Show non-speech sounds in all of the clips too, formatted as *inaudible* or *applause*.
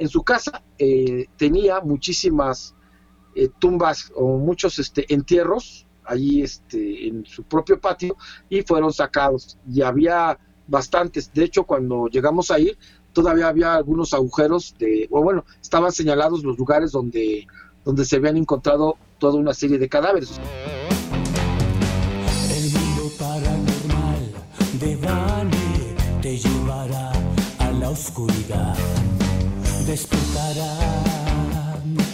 en su casa eh, tenía muchísimas eh, tumbas o muchos este, entierros allí este, en su propio patio y fueron sacados. Y había bastantes. De hecho, cuando llegamos a ir, todavía había algunos agujeros de, o bueno, estaban señalados los lugares donde, donde se habían encontrado toda una serie de cadáveres. El mundo paranormal de Bani te llevará a la oscuridad. Despertará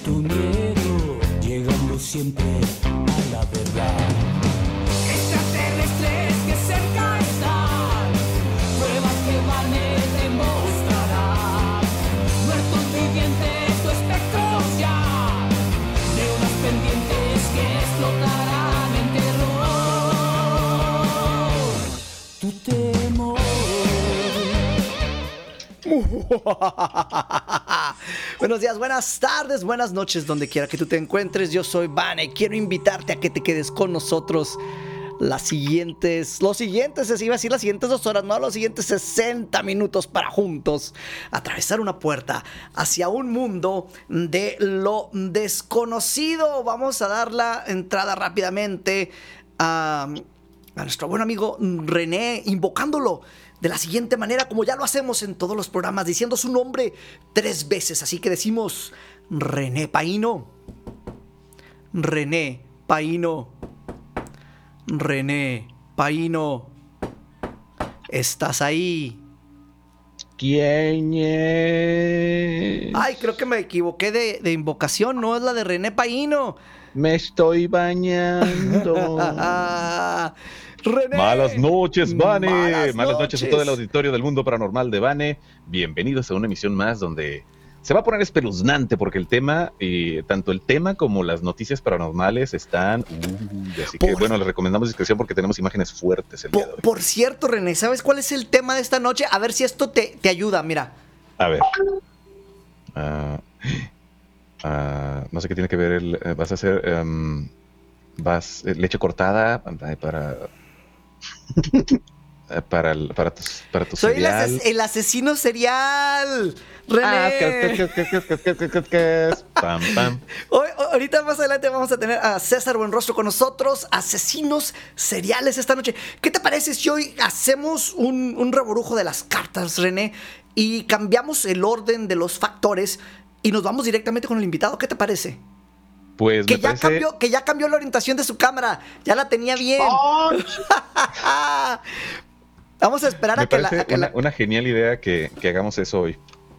tu miedo, llegando siempre a la verdad. Extraterrestres que cerca están, pruebas que Bani te mostrará. Muertos vivientes, tu espectros ya, de unas pendientes que explotarán en terror. Tu temor. *laughs* Buenos días, buenas tardes, buenas noches, donde quiera que tú te encuentres. Yo soy Vane. Quiero invitarte a que te quedes con nosotros las siguientes, los siguientes, se iba a decir las siguientes dos horas, no, los siguientes 60 minutos para juntos atravesar una puerta hacia un mundo de lo desconocido. Vamos a dar la entrada rápidamente a, a nuestro buen amigo René, invocándolo de la siguiente manera, como ya lo hacemos en todos los programas, diciendo su nombre tres veces. Así que decimos René Paino. René Paino. René Paino. ¿Estás ahí? ¿Quién es? Ay, creo que me equivoqué de, de invocación, no es la de René Paino. Me estoy bañando. *laughs* René. Malas noches, Vane. Malas Malas, noches. a todo el auditorio del mundo paranormal de Vane. Bienvenidos a una emisión más donde se va a poner espeluznante porque el tema, eh, tanto el tema como las noticias paranormales están. uy, así que Por- bueno, les recomendamos discreción porque tenemos imágenes fuertes el día de Por, hoy. por cierto, René, ¿sabes cuál es el tema de esta noche? A ver si esto te, te ayuda, mira. A ver. Ah, ah, no sé qué tiene que ver el. eh, vas a hacer. em, vas. eh, leche cortada eh, para. Eh, para, el, para, tu, para tu Soy serial. El, el, asesino serial. René. Hoy, ahorita más adelante vamos a tener a César Buenrostro con nosotros, asesinos seriales esta noche. ¿Qué te parece si hoy hacemos un, un reborujo de las cartas, René? Y cambiamos el orden de los factores y nos vamos directamente con el invitado. ¿Qué te parece? Pues Que me ya, parece. cambió, que ya cambió la orientación de su cámara, ya la tenía bien. *laughs* Vamos a esperar me a que la... parece a que una, la- una genial idea que, que hagamos eso hoy.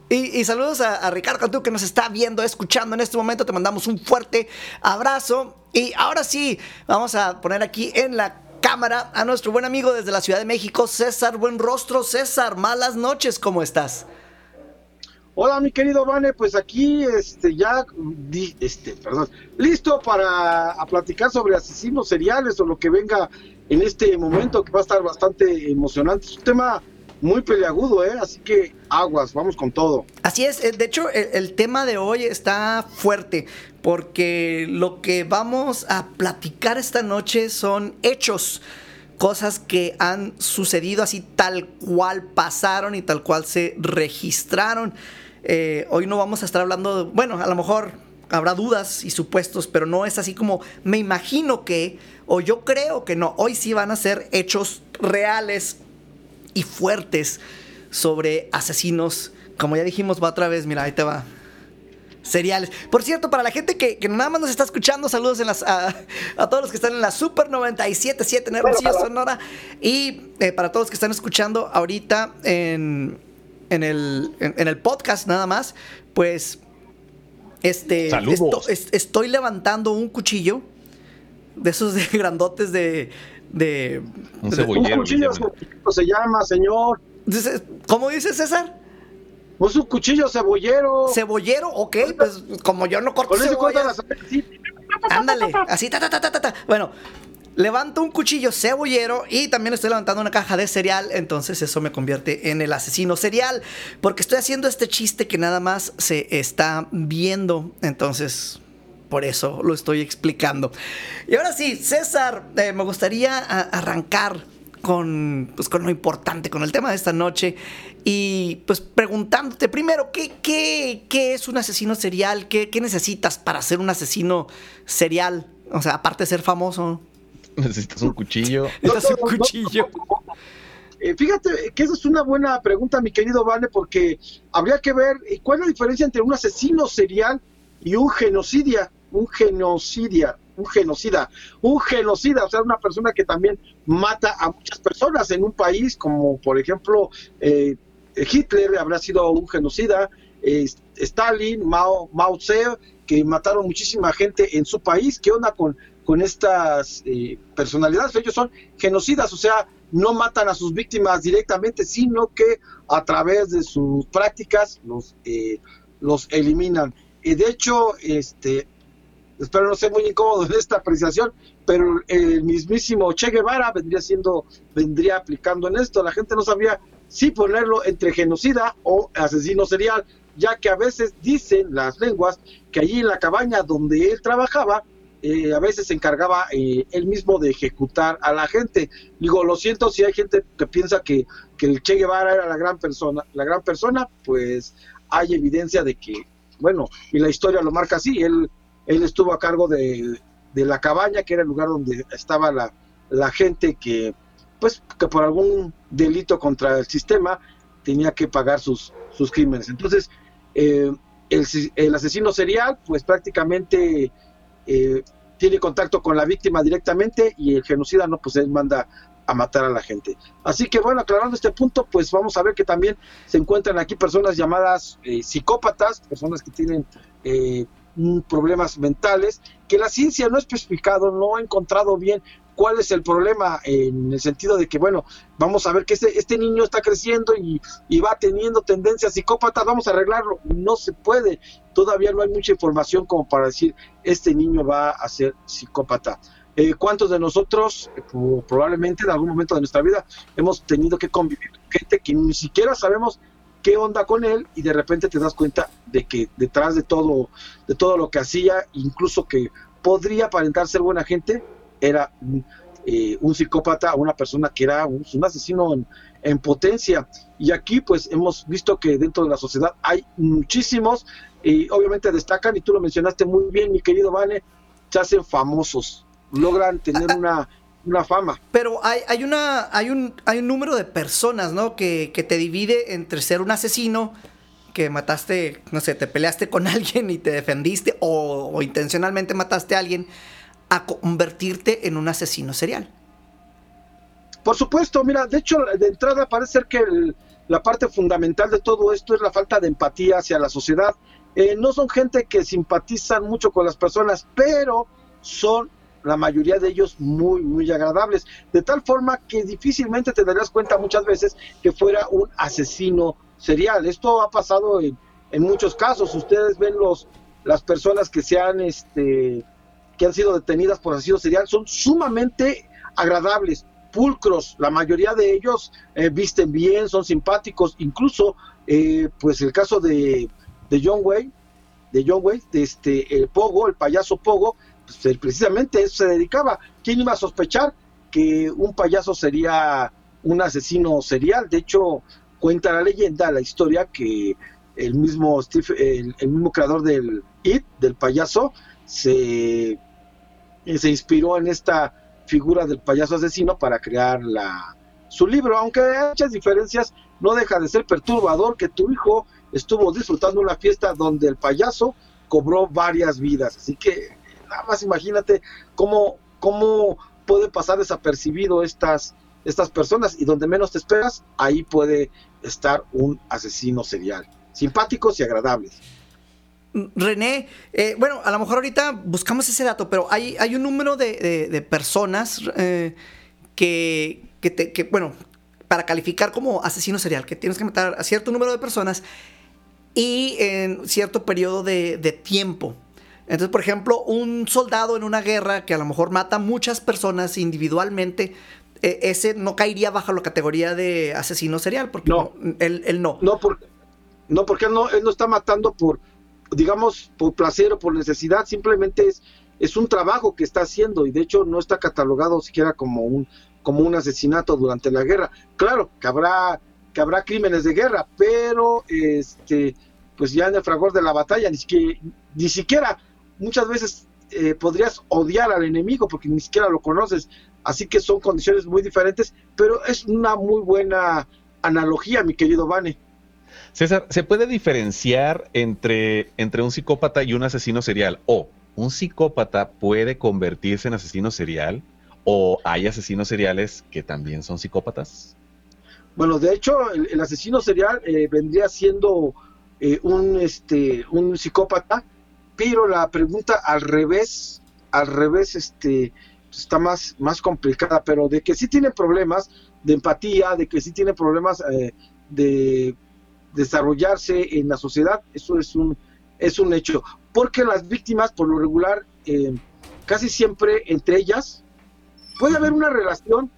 Y, y saludos a, a Ricardo Cantú que nos está viendo, escuchando en este momento. Te mandamos un fuerte abrazo. Y ahora sí, vamos a poner aquí en la cámara a nuestro buen amigo desde la Ciudad de México, César Buen Rostro. César, malas noches, ¿cómo estás? Hola, mi querido Vane, pues aquí este ya di- este, perdón, listo para a platicar sobre asesinos seriales o lo que venga en este momento que va a estar bastante emocionante. Es un tema muy peleagudo, ¿eh? Así que aguas, vamos con todo. Así es, eh, de hecho el, el tema de hoy está fuerte porque lo que vamos a platicar esta noche son hechos, cosas que han sucedido así tal cual pasaron y tal cual se registraron. Eh, hoy no vamos a estar hablando, de- bueno, a lo mejor habrá dudas y supuestos, pero no es así como me imagino que, o yo creo que no, hoy sí van a ser hechos reales y fuertes sobre asesinos. Como ya dijimos, va otra vez, mira, ahí te va. Seriales. Por cierto, para la gente que, que nada más nos está escuchando, saludos en las, a, a todos los que están en la Super 97.7 en Hermosillo, Sonora. Y eh, para todos los que están escuchando ahorita en, en, el, en, en el podcast nada más, pues este, Saludos. esto- es- estoy levantando un cuchillo de esos de *laughs* grandotes de... de Un de- Un cebollero. le cuchillo llaman. se llama, señor. ¿Cómo dice César? Pues un cuchillo cebollero. ¿Cebollero? Ok, pues como yo no corto Con cebollas. las sí. Ándale, así, ta, ta, ta, ta, ta. Bueno, levanto un cuchillo cebollero y también estoy levantando una caja de cereal, entonces eso me convierte en el asesino serial, porque estoy haciendo este chiste que nada más se está viendo, entonces por eso lo estoy explicando. Y ahora sí, César, eh, me gustaría a- arrancar con, pues, con lo importante, con el tema de esta noche. Y pues preguntándote primero, ¿qué, qué, qué es un asesino serial? ¿Qué, ¿Qué necesitas para ser un asesino serial? O sea, aparte de ser famoso. *laughs* Necesitas un cuchillo. *laughs* Necesitas un cuchillo. Eh, fíjate que esa es una buena pregunta, mi querido Vane, porque habría que ver cuál es la diferencia entre un asesino serial y un genocidia, un genocidia, un genocida, un genocida, o sea, una persona que también mata a muchas personas en un país, como por ejemplo eh, Hitler habrá sido un genocida, eh, Stalin, Mao, Mao Tse, que mataron muchísima gente en su país. ¿Qué onda con, con estas eh, personalidades? Ellos son genocidas, o sea, no matan a sus víctimas directamente, sino que a través de sus prácticas los, eh, los eliminan. Y de hecho, este, espero no ser muy incómodo en esta apreciación, pero el mismísimo Che Guevara vendría siendo, vendría aplicando en esto. La gente no sabía si ponerlo entre genocida o asesino serial, ya que a veces dicen las lenguas que allí en la cabaña donde él trabajaba, eh, a veces se encargaba eh, él mismo de ejecutar a la gente. Digo, lo siento si hay gente que piensa que, que el Che Guevara era la gran persona, la gran persona, pues hay evidencia de que, bueno, y la historia lo marca así, él, él estuvo a cargo de, de la cabaña, que era el lugar donde estaba la, la gente que, pues, que por algún delito contra el sistema tenía que pagar sus, sus crímenes. Entonces, eh, el, asesino serial, pues prácticamente eh, tiene contacto con la víctima directamente y el genocida no, pues él manda a matar a la gente. Así que bueno, aclarando este punto, pues vamos a ver que también se encuentran aquí personas llamadas eh, psicópatas, personas que tienen eh, problemas mentales, que la ciencia no ha especificado, no ha encontrado bien cuál es el problema en el sentido de que, bueno, vamos a ver que este, este niño está creciendo y, y, va teniendo tendencias psicópatas, vamos a arreglarlo. No se puede, todavía no hay mucha información como para decir, este niño va a ser psicópata. Eh, ¿Cuántos de nosotros, eh, probablemente en algún momento de nuestra vida, hemos tenido que convivir con gente que ni siquiera sabemos qué onda con él y de repente te das cuenta de que detrás de todo, de todo lo que hacía, incluso que podría aparentar ser buena gente, era eh, un psicópata, una persona que era un, asesino en, en, potencia. Y aquí pues hemos visto que dentro de la sociedad hay muchísimos y obviamente destacan, y tú lo mencionaste muy bien, mi querido Vane, se hacen famosos, logran tener una, una fama. Pero hay, hay, una, hay, un, hay un número de personas, ¿no? Que, que te divide entre ser un asesino que mataste, no sé, te peleaste con alguien y te defendiste o intencionalmente mataste a alguien a convertirte en un asesino serial. Por supuesto, mira, de hecho, de entrada parece ser que el, la parte fundamental de todo esto es la falta de empatía hacia la sociedad. Eh, no son gente que simpatizan mucho con las personas, pero son la mayoría de ellos muy, muy agradables, de tal forma que difícilmente te darías cuenta muchas veces que fuera un asesino serial. Esto ha pasado en, en muchos casos. Ustedes ven los las personas que se han este que han sido detenidas por asesino serial son sumamente agradables, pulcros, la mayoría de ellos eh, visten bien, son simpáticos, incluso eh, pues el caso de, de John Wayne, de John Wayne, de este el Pogo, el payaso Pogo, pues, precisamente eso se dedicaba. ¿Quién iba a sospechar que un payaso sería un asesino serial? De hecho, cuenta la leyenda, la historia que el mismo Steve, el, el mismo creador del It, del payaso, se se inspiró en esta figura del payaso asesino para crear la, su libro, aunque hay muchas diferencias, no deja de ser perturbador que tu hijo estuvo disfrutando una fiesta donde el payaso cobró varias vidas, así que nada más imagínate cómo, cómo puede pasar desapercibido estas, estas personas y donde menos te esperas, ahí puede estar un asesino serial, simpáticos y agradables. René, eh, bueno, a lo mejor ahorita buscamos ese dato, pero hay, hay un número de, de, de personas eh, que, que, te, que, bueno, para calificar como asesino serial, que tienes que matar a cierto número de personas y en cierto periodo de, de tiempo. Entonces, por ejemplo, un soldado en una guerra que a lo mejor mata muchas personas individualmente, eh, ese no caería bajo la categoría de asesino serial, porque no, no él, él, no. No, porque, no, porque él no, él no está matando por, digamos, por placer o por necesidad, simplemente es, es un trabajo que está haciendo y de hecho no está catalogado siquiera como un, como un asesinato durante la guerra. Claro que habrá, que habrá crímenes de guerra, pero este, pues ya en el fragor de la batalla, ni siquiera, ni siquiera muchas veces eh, podrías odiar al enemigo porque ni siquiera lo conoces. Así que son condiciones muy diferentes, pero es una muy buena analogía, mi querido Vane. César, ¿se puede diferenciar entre, entre un psicópata y un asesino serial? ¿O un psicópata puede convertirse en asesino serial? ¿O hay asesinos seriales que también son psicópatas? Bueno, de hecho, el, asesino serial eh, vendría siendo eh, un, este, un psicópata, pero la pregunta al revés, al revés, este, está más, más complicada, pero de que sí tiene problemas de empatía, de que sí tiene problemas eh, de desarrollarse en la sociedad, eso es un, es un hecho. Porque las víctimas, por lo regular, eh, casi siempre entre ellas, puede haber una relación,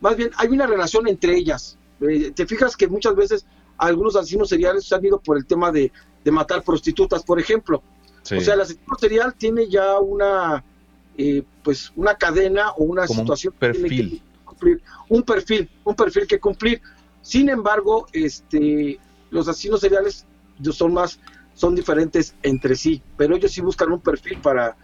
más bien hay una relación entre ellas. Eh, te fijas que muchas veces algunos asesinos seriales se han ido por el tema de, matar prostitutas, por ejemplo. O sea, el asesino serial tiene ya una, eh, pues, una cadena o una situación. Un perfil. Que cumplir, un perfil, un perfil que cumplir. Sin embargo, este, los asesinos seriales son más, son diferentes entre sí, pero ellos sí buscan un perfil para,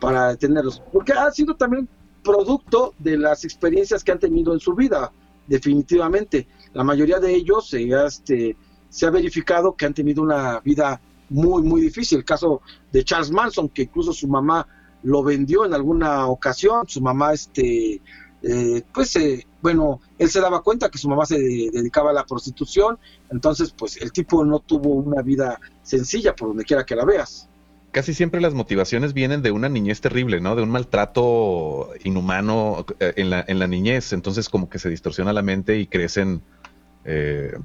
para detenerlos, porque ha sido también producto de las experiencias que han tenido en su vida, definitivamente. La mayoría de ellos este, se ha verificado que han tenido una vida muy, muy difícil. El caso de Charles Manson, que incluso su mamá lo vendió en alguna ocasión, su mamá este, eh, pues eh, bueno, él se daba cuenta que su mamá se dedicaba a la prostitución, entonces pues el tipo no tuvo una vida sencilla por donde quiera que la veas. Casi siempre las motivaciones vienen de una niñez terrible, ¿no? De un maltrato inhumano eh, en la, en la niñez, entonces como que se distorsiona la mente y crecen,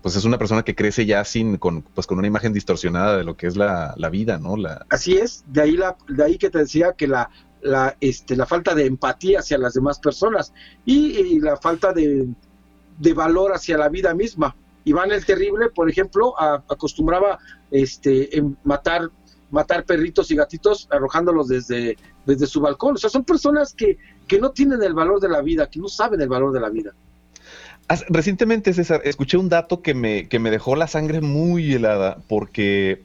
pues es una persona que crece ya sin, con, pues con una imagen distorsionada de lo que es la, la vida, ¿no? La... Así es, de ahí, la, de ahí que te decía que la, la, este, la falta de empatía hacia las demás personas y, la falta de, valor hacia la vida misma. Iván el Terrible, por ejemplo, acostumbraba este, matar, matar perritos y gatitos arrojándolos desde, desde su balcón. O sea, son personas que, que no tienen el valor de la vida, que no saben el valor de la vida. Recientemente, César, escuché un dato que me, que me dejó la sangre muy helada porque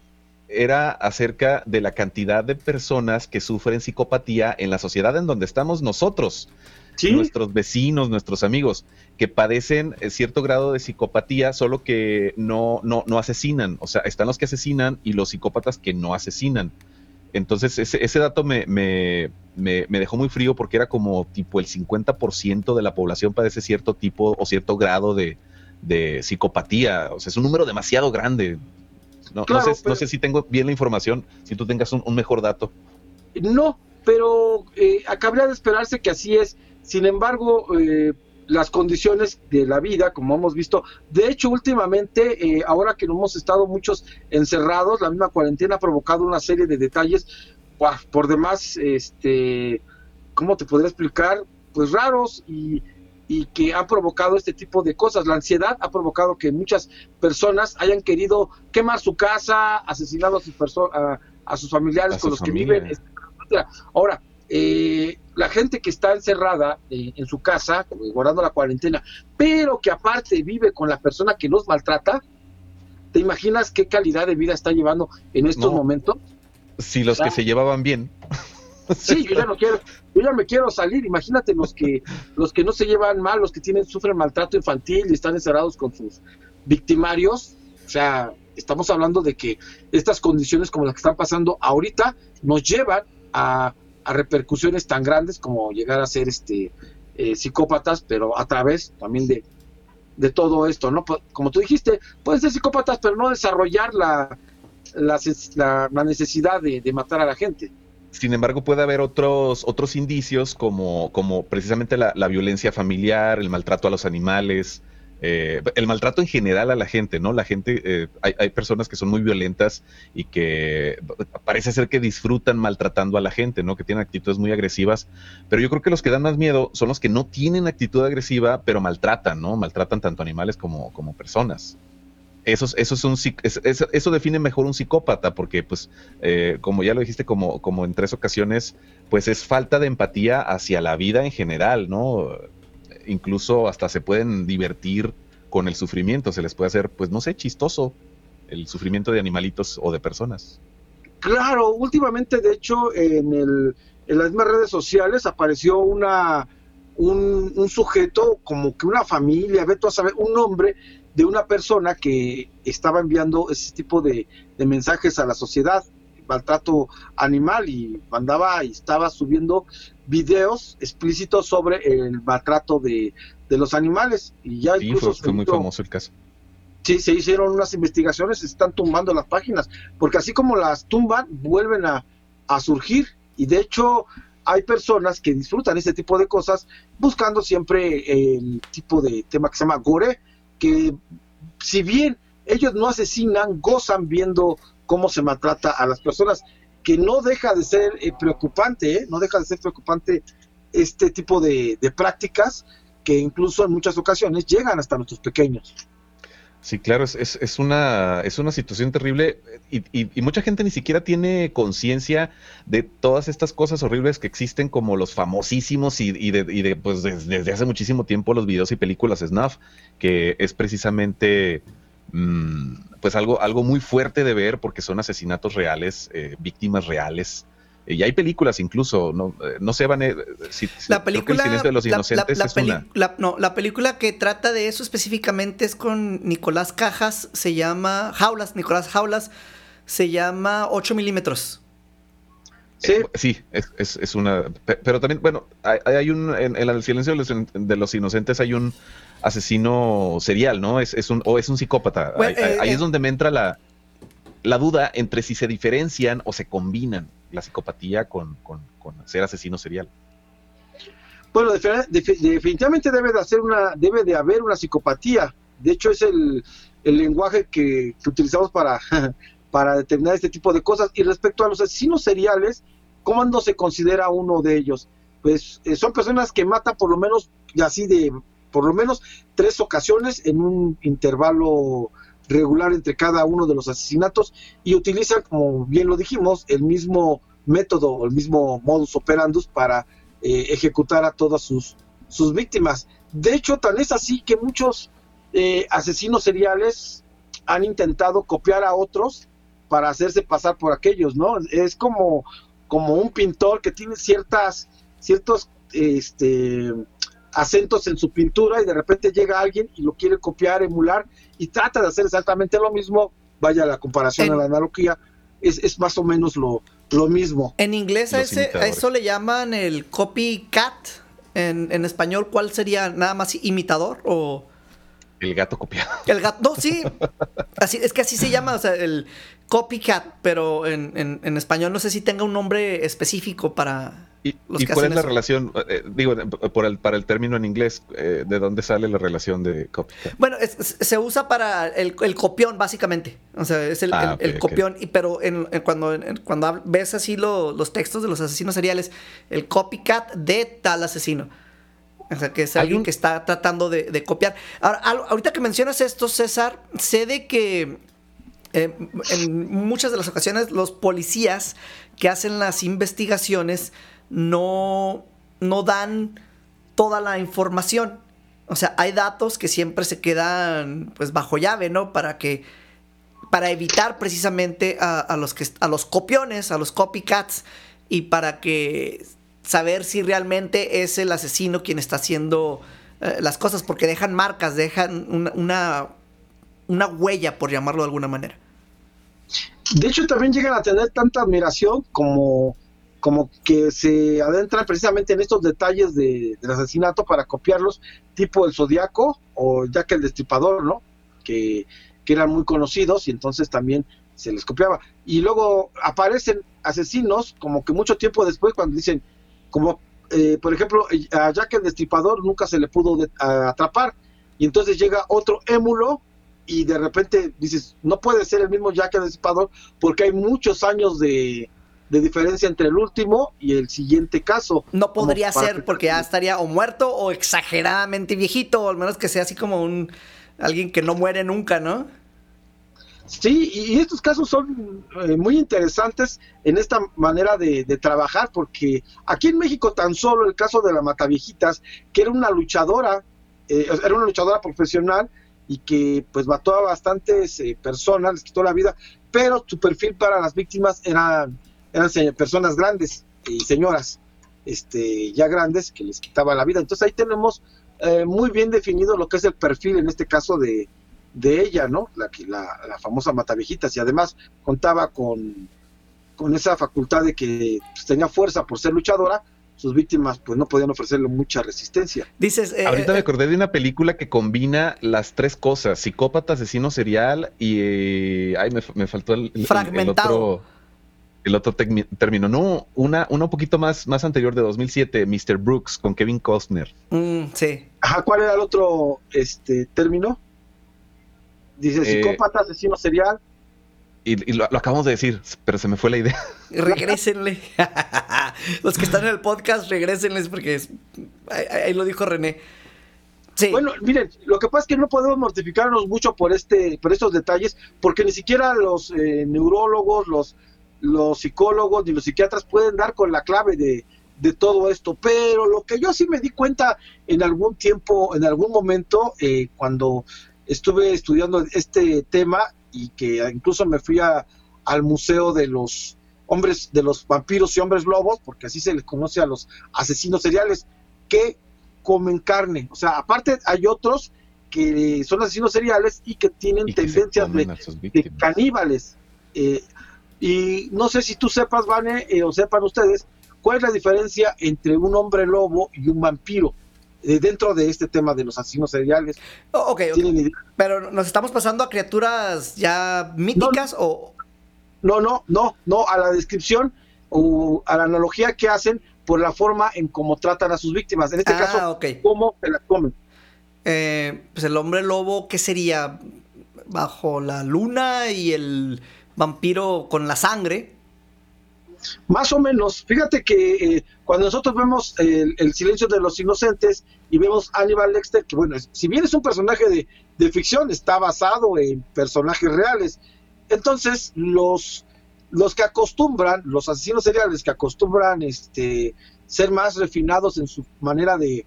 era acerca de la cantidad de personas que sufren psicopatía en la sociedad en donde estamos nosotros, nuestros vecinos, nuestros amigos, que padecen eh, cierto grado de psicopatía, solo que no, no, no asesinan. O sea, están los que asesinan y los psicópatas que no asesinan. Entonces, ese, ese dato me, me, me, dejó muy frío porque era como tipo el 50% de la población padece cierto tipo o cierto grado de, de psicopatía. O sea, es un número demasiado grande. No, no, sé, si tengo bien la información, si tú tengas un, mejor dato. No, pero eh, acabaría de esperarse que así es. Sin embargo, eh, las condiciones de la vida, como hemos visto, de hecho, últimamente, eh, ahora que no hemos estado muchos encerrados, la misma cuarentena ha provocado una serie de detalles, por demás, este, ¿cómo te podría explicar? Pues raros y y que han provocado este tipo de cosas. La ansiedad ha provocado que muchas personas hayan querido quemar su casa, asesinado a sus, a, sus familiares con los que viven, Ahora, eh, la gente que está encerrada eh, en su casa, guardando la cuarentena, pero que aparte vive con la persona que los maltrata, ¿te imaginas qué calidad de vida está llevando en estos momentos? Si los que se llevaban bien. Sí, yo ya no quiero, yo ya me quiero salir. Imagínate los que, los que no se llevan mal, los que tienen, sufren maltrato infantil y están encerrados con sus victimarios. O sea, estamos hablando de que estas condiciones como las que están pasando ahorita nos llevan a, repercusiones tan grandes como llegar a ser este eh, psicópatas, pero a través también de, de todo esto, ¿no? Como tú dijiste, pueden ser psicópatas, pero no desarrollar la, la, la necesidad de matar a la gente. Sin embargo, puede haber otros, otros indicios como, como precisamente la, violencia familiar, el maltrato a los animales, eh, el maltrato en general a la gente, ¿no? La gente, eh, hay, hay, personas que son muy violentas y que parece ser que disfrutan maltratando a la gente, ¿no? Que tienen actitudes muy agresivas, pero yo creo que los que dan más miedo son los que no tienen actitud agresiva, pero maltratan, ¿no? Maltratan tanto animales como, como personas eso, eso, es un, eso, eso, define mejor un psicópata, porque, pues, eh, como ya lo dijiste, como, como en tres ocasiones, pues es falta de empatía hacia la vida en general, ¿no? incluso hasta se pueden divertir con el sufrimiento, se les puede hacer, pues no sé, chistoso el sufrimiento de animalitos o de personas. Claro, últimamente, de hecho, en, el, en las mismas redes sociales apareció una un, un, sujeto, como que una familia, ve a saber, un hombre de una persona que estaba enviando ese tipo de, de mensajes a la sociedad, maltrato animal, y mandaba y estaba subiendo videos explícitos sobre el maltrato de, de los animales. Y ya sí, fue, fue muy famoso el caso. Sí, se hicieron unas investigaciones, se están tumbando las páginas, porque así como las tumban, vuelven a, a surgir. Y de hecho, hay personas que disfrutan este tipo de cosas buscando siempre el tipo de tema que se llama gore, que si bien ellos no asesinan, gozan viendo cómo se maltrata a las personas, que no deja de ser eh, preocupante, ¿eh? no deja de ser preocupante este tipo de, de prácticas que incluso en muchas ocasiones llegan hasta nuestros pequeños. Sí, claro, es, es, es, una, es una situación terrible y, y, y mucha gente ni siquiera tiene conciencia de todas estas cosas horribles que existen como los famosísimos y, y de, de, pues desde, hace muchísimo tiempo los videos y películas snuff, que es precisamente mmm, pues algo, algo muy fuerte de ver porque son asesinatos reales, eh, víctimas reales y hay películas incluso, no, no se van a... Si, la película... El silencio de los inocentes la, la, es una... la, no, la película que trata de eso específicamente es con Nicolás Cajas, se llama Jaulas, Nicolás Jaulas, se llama 8 milímetros. Sí, eh, sí es, es, es, una... Pero también, bueno, hay, hay un... En, en, el silencio de los, de los, inocentes hay un asesino serial, ¿no? Es, es un, o es un psicópata. Bueno, ahí, eh, ahí eh, es donde me entra la, la duda entre si se diferencian o se combinan la psicopatía con, con, con ser asesino serial. Bueno, definitivamente debe de, hacer una, debe de haber una psicopatía. De hecho, es el, el lenguaje que, que, utilizamos para, *laughs* para determinar este tipo de cosas. Y respecto a los asesinos seriales, ¿cómo no se considera uno de ellos? Pues eh, son personas que matan por lo menos, así de, por lo menos tres ocasiones en un intervalo regular entre cada uno de los asesinatos y utilizan, como bien lo dijimos, el mismo método, el mismo modus operandus para eh, ejecutar a todas sus, sus víctimas. De hecho, tal es así que muchos eh, asesinos seriales han intentado copiar a otros para hacerse pasar por aquellos, ¿no? Es como, como un pintor que tiene ciertas, ciertos este, acentos en su pintura y de repente llega alguien y lo quiere copiar, emular y trata de hacer exactamente lo mismo, vaya la comparación en, a la analogía, es, es, más o menos lo, lo mismo. En inglés a, ese, a, eso le llaman el copycat, en, en español, ¿cuál sería? ¿Nada más imitador o...? El gato copiado. El gato, no, sí. *laughs* Así, es que así se llama, o sea, el copycat, pero en, en, en español no sé si tenga un nombre específico para, ¿Y, ¿y cuál es la eso? relación, eh, digo, por el, para el término en inglés, eh, de dónde sale la relación de copycat? Bueno, es, se usa para el, el, copión, básicamente. O sea, es el, ah, okay, copión, okay. y, pero en, en cuando, en, cuando ves así lo, los textos de los asesinos seriales, el copycat de tal asesino. O sea, que es alguien un... que está tratando de, de copiar. Ahora, ahorita que mencionas esto, César, sé de que eh, en muchas de las ocasiones los policías que hacen las investigaciones no, no dan toda la información. O sea, hay datos que siempre se quedan pues bajo llave, ¿no? Para que para evitar precisamente a, los que a los copiones, a los copycats y para que saber si realmente es el asesino quien está haciendo eh, las cosas porque dejan marcas, dejan una, una, una huella por llamarlo de alguna manera. De hecho, también llegan a tener tanta admiración como como que se adentran precisamente en estos detalles de, del asesinato para copiarlos, tipo el Zodiaco o Jack el Destripador, ¿no? Que, que eran muy conocidos y entonces también se les copiaba. Y luego aparecen asesinos como que mucho tiempo después cuando dicen, como eh, por ejemplo, a Jack el Destripador nunca se le pudo atrapar y entonces llega otro émulo y de repente dices, no puede ser el mismo Jack el Destripador porque hay muchos años de, de diferencia entre el último y el siguiente caso. No podría ser porque ya estaría o muerto o exageradamente viejito, o al menos que sea así como un alguien que no muere nunca, ¿no? Sí, y estos casos son eh, muy interesantes en esta manera de, de, trabajar, porque aquí en México tan solo el caso de la Mataviejitas, que era una luchadora, eh, era una luchadora profesional y que pues mató a bastantes eh, personas, les quitó la vida, pero su perfil para las víctimas eran, eran personas grandes y señoras este, ya grandes que les quitaba la vida. Entonces ahí tenemos eh, muy bien definido lo que es el perfil en este caso de, de ella, ¿no? La, la, la famosa Matavejitas y además contaba con, con esa facultad de que pues, tenía fuerza por ser luchadora, sus víctimas pues no podían ofrecerle mucha resistencia. Dices, eh, ahorita me acordé de una película que combina las tres cosas, psicópata, asesino serial y eh, ay me, me, faltó el, el, fragmentado. el otro el otro término, no, una, una un poquito más, más anterior de 2007, Mr. Brooks con Kevin Costner. Mm, sí. Ajá, ¿cuál era el otro este término? Dice Eh, psicópata, asesino serial. Y, y lo, lo, acabamos de decir, pero se me fue la idea. *laughs* Regrésenle. *laughs* Los que están en el podcast, regrésenles porque es, ahí, ahí, lo dijo René. Sí. Bueno, miren, lo que pasa es que no podemos mortificarnos mucho por este, por estos detalles, porque ni siquiera los eh, neurólogos, los, los psicólogos ni los psiquiatras pueden dar con la clave de, de, todo esto. Pero lo que yo sí me di cuenta en algún tiempo, en algún momento, eh, cuando estuve estudiando este tema y que incluso me fui a, al museo de los hombres, de los vampiros y hombres lobos, porque así se les conoce a los asesinos seriales, que comen carne. O sea, aparte hay otros que son asesinos seriales y que tienen y que tendencias de, de, caníbales. Eh, y no sé si tú sepas, Vane, eh, o sepan ustedes, cuál es la diferencia entre un hombre lobo y un vampiro eh, dentro de este tema de los asesinos seriales. Oh, ok, okay. pero nos estamos pasando a criaturas ya míticas no, o... No, no, no, no, a la descripción o a la analogía que hacen por la forma en cómo tratan a sus víctimas. En este ah, caso, okay. cómo se las comen. Eh, pues el hombre lobo, ¿qué sería? Bajo la luna y el vampiro con la sangre. Más o menos, fíjate que eh, cuando nosotros vemos el, el, silencio de los inocentes y vemos Hannibal Lecter, que bueno, si bien es un personaje de, de ficción, está basado en personajes reales. Entonces, los, los que acostumbran, los asesinos seriales que acostumbran este, ser más refinados en su manera de,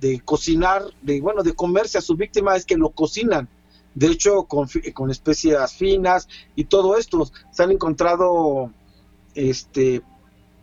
de cocinar, de bueno, de comerse a su víctima, es que lo cocinan de hecho con, con, especias finas y todo esto se han encontrado este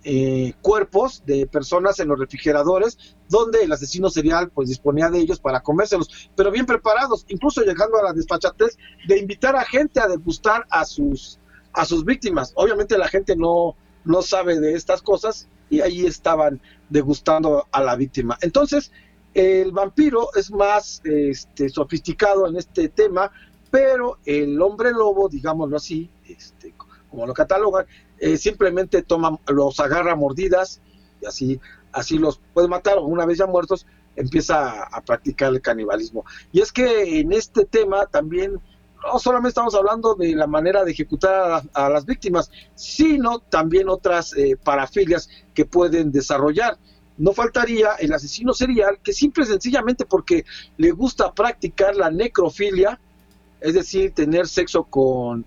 eh, cuerpos de personas en los refrigeradores donde el asesino serial pues disponía de ellos para comérselos pero bien preparados incluso llegando a la despachatez de invitar a gente a degustar a sus a sus víctimas. Obviamente la gente no no sabe de estas cosas y ahí estaban degustando a la víctima. Entonces el vampiro es más este, sofisticado en este tema, pero el hombre lobo, digámoslo así, este, como lo catalogan, eh, simplemente toma, los agarra mordidas y así, así los puede matar, o una vez ya muertos, empieza a, practicar el canibalismo. Y es que en este tema también no solamente estamos hablando de la manera de ejecutar a, a las víctimas, sino también otras eh, parafilias que pueden desarrollar no faltaría el asesino serial que simple y sencillamente porque le gusta practicar la necrofilia, es decir, tener sexo con,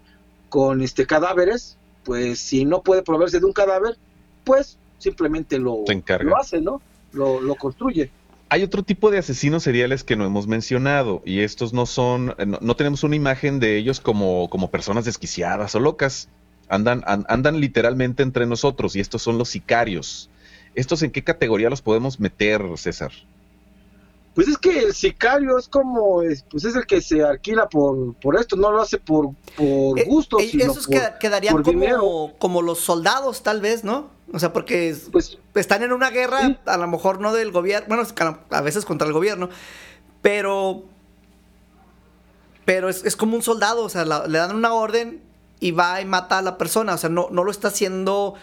con este cadáveres, pues si no puede proveerse de un cadáver, pues simplemente lo, lo hace, ¿no? Lo, lo, construye. Hay otro tipo de asesinos seriales que no hemos mencionado y estos no son, no, no tenemos una imagen de ellos como, como personas desquiciadas o locas. Andan, an, andan literalmente entre nosotros y estos son los sicarios. ¿Estos en qué categoría los podemos meter, César? Pues es que el sicario es como, pues es el que se alquila por, por esto, no lo hace por, por gusto. Eh, sino esos por, quedarían por como, como los soldados, tal vez, ¿no? O sea, porque pues, están en una guerra, ¿sí? a lo mejor no del gobierno, bueno, a veces contra el gobierno, pero, pero es, es como un soldado, o sea, la, le dan una orden y va y mata a la persona, o sea, no, no lo está haciendo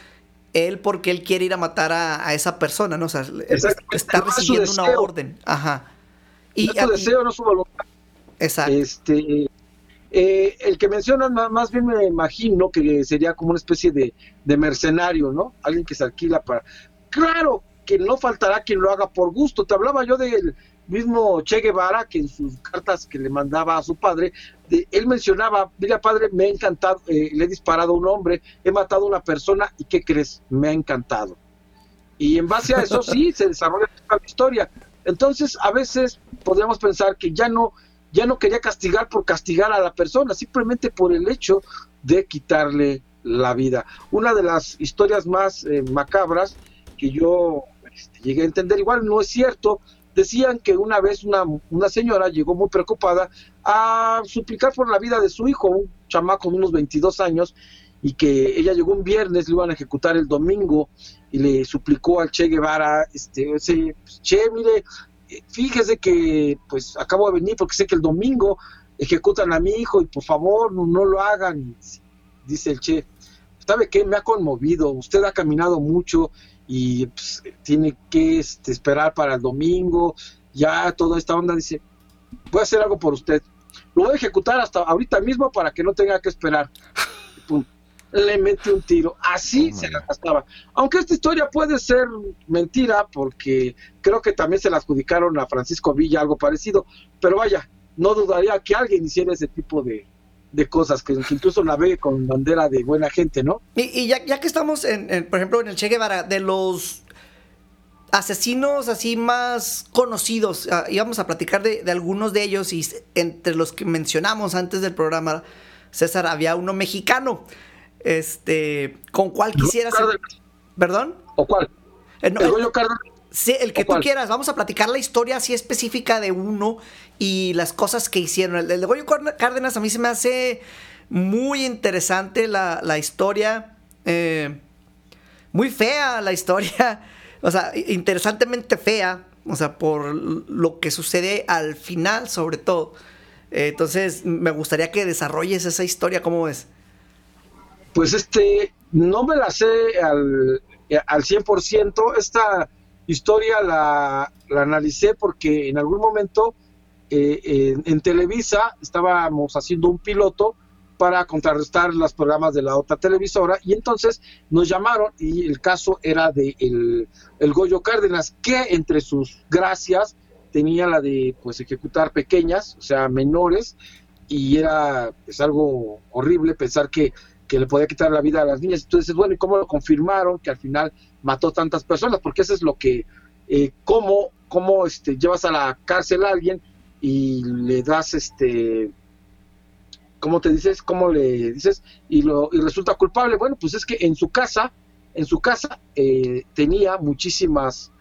él porque él quiere ir a matar a, a esa persona, ¿no? O sea, está recibiendo una orden. Ajá. Y, no es su deseo, no su voluntad. Exacto. Este, eh, el que mencionas, más bien me imagino que sería como una especie de, de, mercenario, ¿no? Alguien que se alquila para... Claro que no faltará quien lo haga por gusto. Te hablaba yo del mismo Che Guevara, que en sus cartas que le mandaba a su padre, de- él mencionaba, mira padre, me ha encantado, eh, le he disparado a un hombre, he matado a una persona y ¿qué crees? Me ha encantado. Y en base a eso sí se desarrolla toda la historia. Entonces, a veces podríamos pensar que ya no, ya no quería castigar por castigar a la persona, simplemente por el hecho de quitarle la vida. Una de las historias más eh, macabras que yo este, llegué a entender, igual no es cierto, decían que una vez una, una señora llegó muy preocupada a suplicar por la vida de su hijo, un chamaco de unos 22 años, y que ella llegó un viernes, lo iban a ejecutar el domingo, y le suplicó al Che Guevara, este, ese, pues, Che, mire, eh, fíjese que pues acabo de venir porque sé que el domingo ejecutan a mi hijo y por favor no, no lo hagan, dice el Che. ¿Sabe qué? Me ha conmovido, usted ha caminado mucho y pues, tiene que este, esperar para el domingo, ya toda esta onda, dice, voy a hacer algo por usted, lo voy a ejecutar hasta ahorita mismo para que no tenga que esperar. Y pum, le mete un tiro, así Oh, se la gastaba. Aunque esta historia puede ser mentira, porque creo que también se la adjudicaron a Francisco Villa, algo parecido, pero vaya, no dudaría que alguien hiciera ese tipo de, de cosas, que, que incluso navegue con bandera de buena gente, ¿no? Y, y ya, ya que estamos, en, en, por ejemplo, en el Che Guevara, de los asesinos así más conocidos, ah, íbamos a platicar de, de algunos de ellos y entre los que mencionamos antes del programa, César, había uno mexicano. Este, ¿con cuál quisieras? Cárdenas, ¿Perdón? ¿O cuál? Eh, no, ¿El eh? Sí, el que ¿O tú cuál? quieras. Vamos a platicar la historia así específica de uno y las cosas que hicieron. El, el de Goyo Cárdenas a mí se me hace muy interesante la, la historia. eh, muy fea la historia. O sea, interesantemente fea. O sea, por lo que sucede al final, sobre todo. Eh, entonces, me gustaría que desarrolles esa historia. ¿Cómo ves? Pues este, no me la sé al, al 100%. Esta historia la, la analicé porque en algún momento eh, en Televisa estábamos haciendo un piloto para contrarrestar los programas de la otra televisora y entonces nos llamaron y el caso era de el, el Goyo Cárdenas que entre sus gracias tenía la de pues ejecutar pequeñas, o sea menores y era pues algo horrible pensar que que le podía quitar la vida a las niñas. Entonces, bueno, ¿y cómo lo confirmaron que al final mató tantas personas? Porque eso es lo que, eh, cómo, cómo este, llevas a la cárcel a alguien y le das, este, ¿cómo te dices? ¿Cómo le dices? Y, lo, y resulta culpable. Bueno, pues es que en su casa, en su casa eh, tenía muchísimas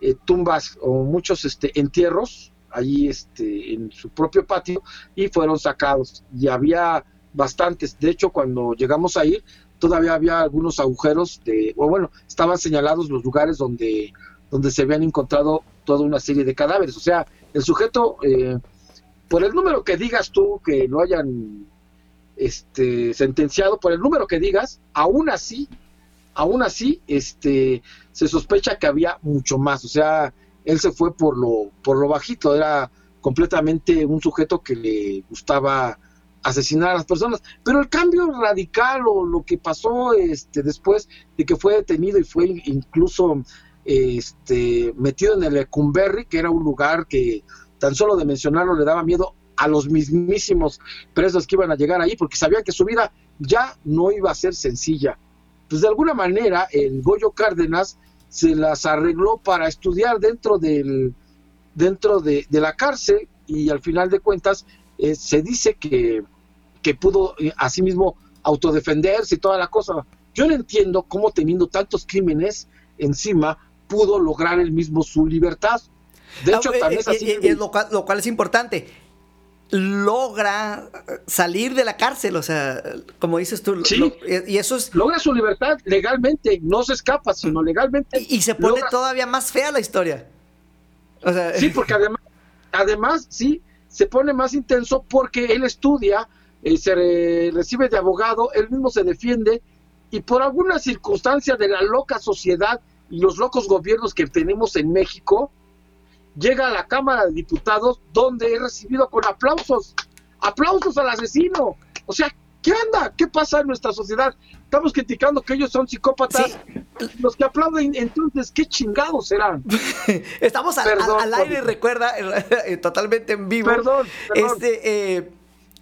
eh, tumbas o muchos este, entierros allí este, en su propio patio y fueron sacados. Y había bastantes. De hecho, cuando llegamos a ir, todavía había algunos agujeros de, o bueno, estaban señalados los lugares donde, donde se habían encontrado toda una serie de cadáveres. O sea, el sujeto, eh, por el número que digas tú que lo hayan este, sentenciado, por el número que digas, aún así, aún así, este, se sospecha que había mucho más. O sea, él se fue por lo, por lo bajito, era completamente un sujeto que le gustaba asesinar a las personas. Pero el cambio radical o lo que pasó este, después de que fue detenido y fue incluso este, metido en el Lecumberri, que era un lugar que tan solo de mencionarlo le daba miedo a los mismísimos presos que iban a llegar ahí, porque sabían que su vida ya no iba a ser sencilla. Pues de alguna manera el Goyo Cárdenas se las arregló para estudiar dentro del dentro de, la cárcel y al final de cuentas eh, se dice que, que pudo eh, asimismo autodefenderse y toda la cosa. Yo no entiendo cómo teniendo tantos crímenes encima pudo lograr él mismo su libertad. De hecho, Ah, también eh, es así. eh, eh, lo, cual, lo cual es importante. Logra salir de la cárcel, o sea, como dices tú, Sí. lo- y eso es logra su libertad legalmente, no se escapa, sino legalmente. y, y se pone logra- todavía más fea la historia. O sea, Sí, porque además, además, sí, se pone más intenso porque él estudia, eh, se re- recibe de abogado, él mismo se defiende y por alguna circunstancia de la loca sociedad y los locos gobiernos que tenemos en México, llega a la Cámara de Diputados donde es recibido con aplausos, aplausos al asesino. O sea, ¿qué anda? ¿Qué pasa en nuestra sociedad? Estamos criticando que ellos son psicópatas. Los que aplauden, entonces, ¿qué chingados serán? *laughs* estamos al, Perdón, al- al aire, recuerda, *laughs* eh, totalmente en vivo. Perdón, perdón. Este, eh,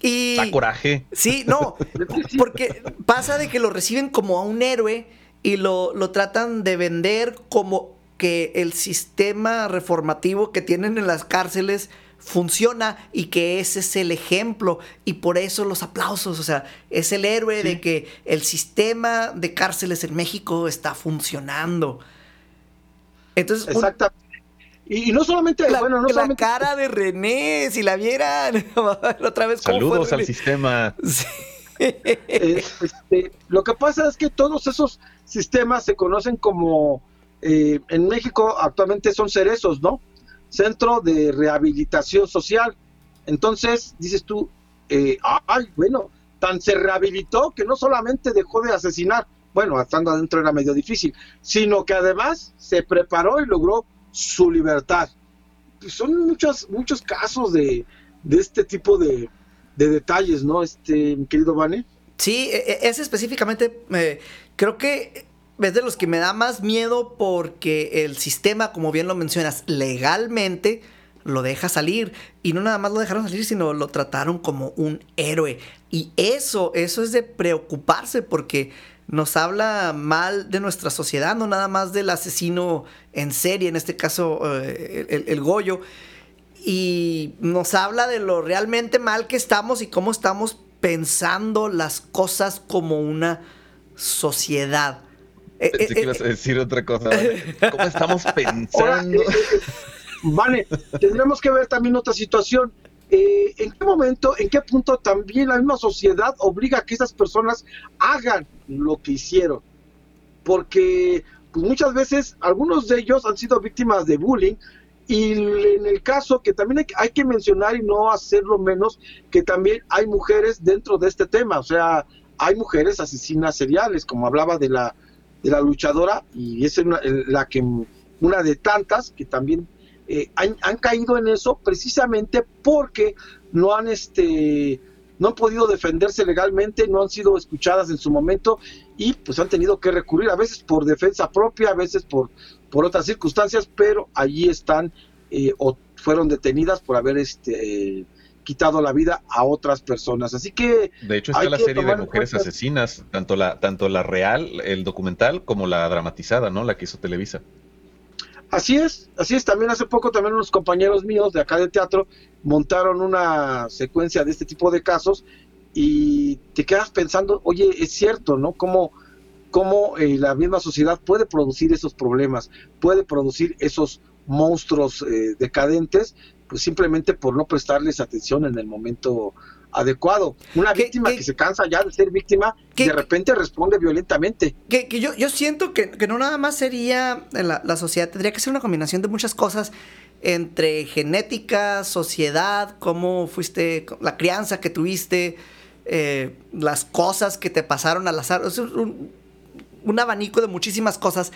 Y Da coraje. Sí, no, *laughs* porque pasa de que lo reciben como a un héroe y lo, lo tratan de vender como que el sistema reformativo que tienen en las cárceles funciona y que ese es el ejemplo y por eso los aplausos, o sea, es el héroe de que el sistema de cárceles en México está funcionando. Entonces, un- Exactamente. Y, y no solamente, la, bueno, no la solamente cara de René, si la vieran, *laughs* otra vez cómo fue Saludos al sistema. Sí. Eh, este, lo que pasa es que todos esos sistemas se conocen como, eh, en México actualmente son cerezos, ¿no? Centro de Rehabilitación Social. Entonces, dices tú, eh, ay, bueno, tan se rehabilitó que no solamente dejó de asesinar, bueno, estando adentro era medio difícil, sino que además se preparó y logró su libertad. Son muchos, muchos casos de, de este tipo de, de detalles, ¿no? Este, mi querido Vane. Sí, e- e- ese específicamente eh, creo que es de los que me da más miedo porque el sistema, como bien lo mencionas, legalmente lo deja salir. Y no nada más lo dejaron salir, sino lo trataron como un héroe. Y eso, eso es de preocuparse porque nos habla mal de nuestra sociedad, no nada más del asesino en serie, en este caso eh, el, el Goyo. Y nos habla de lo realmente mal que estamos y cómo estamos pensando las cosas como una sociedad. Eh, Pensé eh, que ibas a eh, decir otra cosa. ¿vale? ¿Cómo estamos *laughs* pensando? eh, Vane, tendremos que ver también otra situación. Eh, ¿En qué momento, en qué punto también la misma sociedad obliga a que esas personas hagan lo que hicieron? Porque pues, muchas veces algunos de ellos han sido víctimas de bullying y en el caso que también hay, hay que mencionar y no hacerlo menos, que también hay mujeres dentro de este tema, o sea, hay mujeres asesinas seriales, como hablaba de la, de la luchadora, y es una- la que una de tantas que también eh, han, han caído en eso precisamente porque no han este no han podido defenderse legalmente, no han sido escuchadas en su momento y pues han tenido que recurrir a veces por defensa propia, a veces por, por otras circunstancias, pero allí están eh, o fueron detenidas por haber este eh, quitado la vida a otras personas. Así que De hecho, está la serie de mujeres cuenta- asesinas, tanto la, tanto la real, el documental, como la dramatizada, ¿no? La que hizo Televisa. Así es, así es. También hace poco también unos compañeros míos de acá de teatro montaron una secuencia de este tipo de casos y te quedas pensando, oye, es cierto, ¿no? Cómo, cómo eh, la misma sociedad puede producir esos problemas, puede producir esos monstruos eh, decadentes, pues simplemente por no prestarles atención en el momento adecuado. Una ¿Qué- víctima que se cansa ya de ser víctima, qué- de repente responde violentamente. Que, que yo, yo siento que, que no nada más sería la, la sociedad, tendría que ser una combinación de muchas cosas entre genética, sociedad, cómo fuiste, la crianza que tuviste, eh, las cosas que te pasaron al azar. Es un, un abanico de muchísimas cosas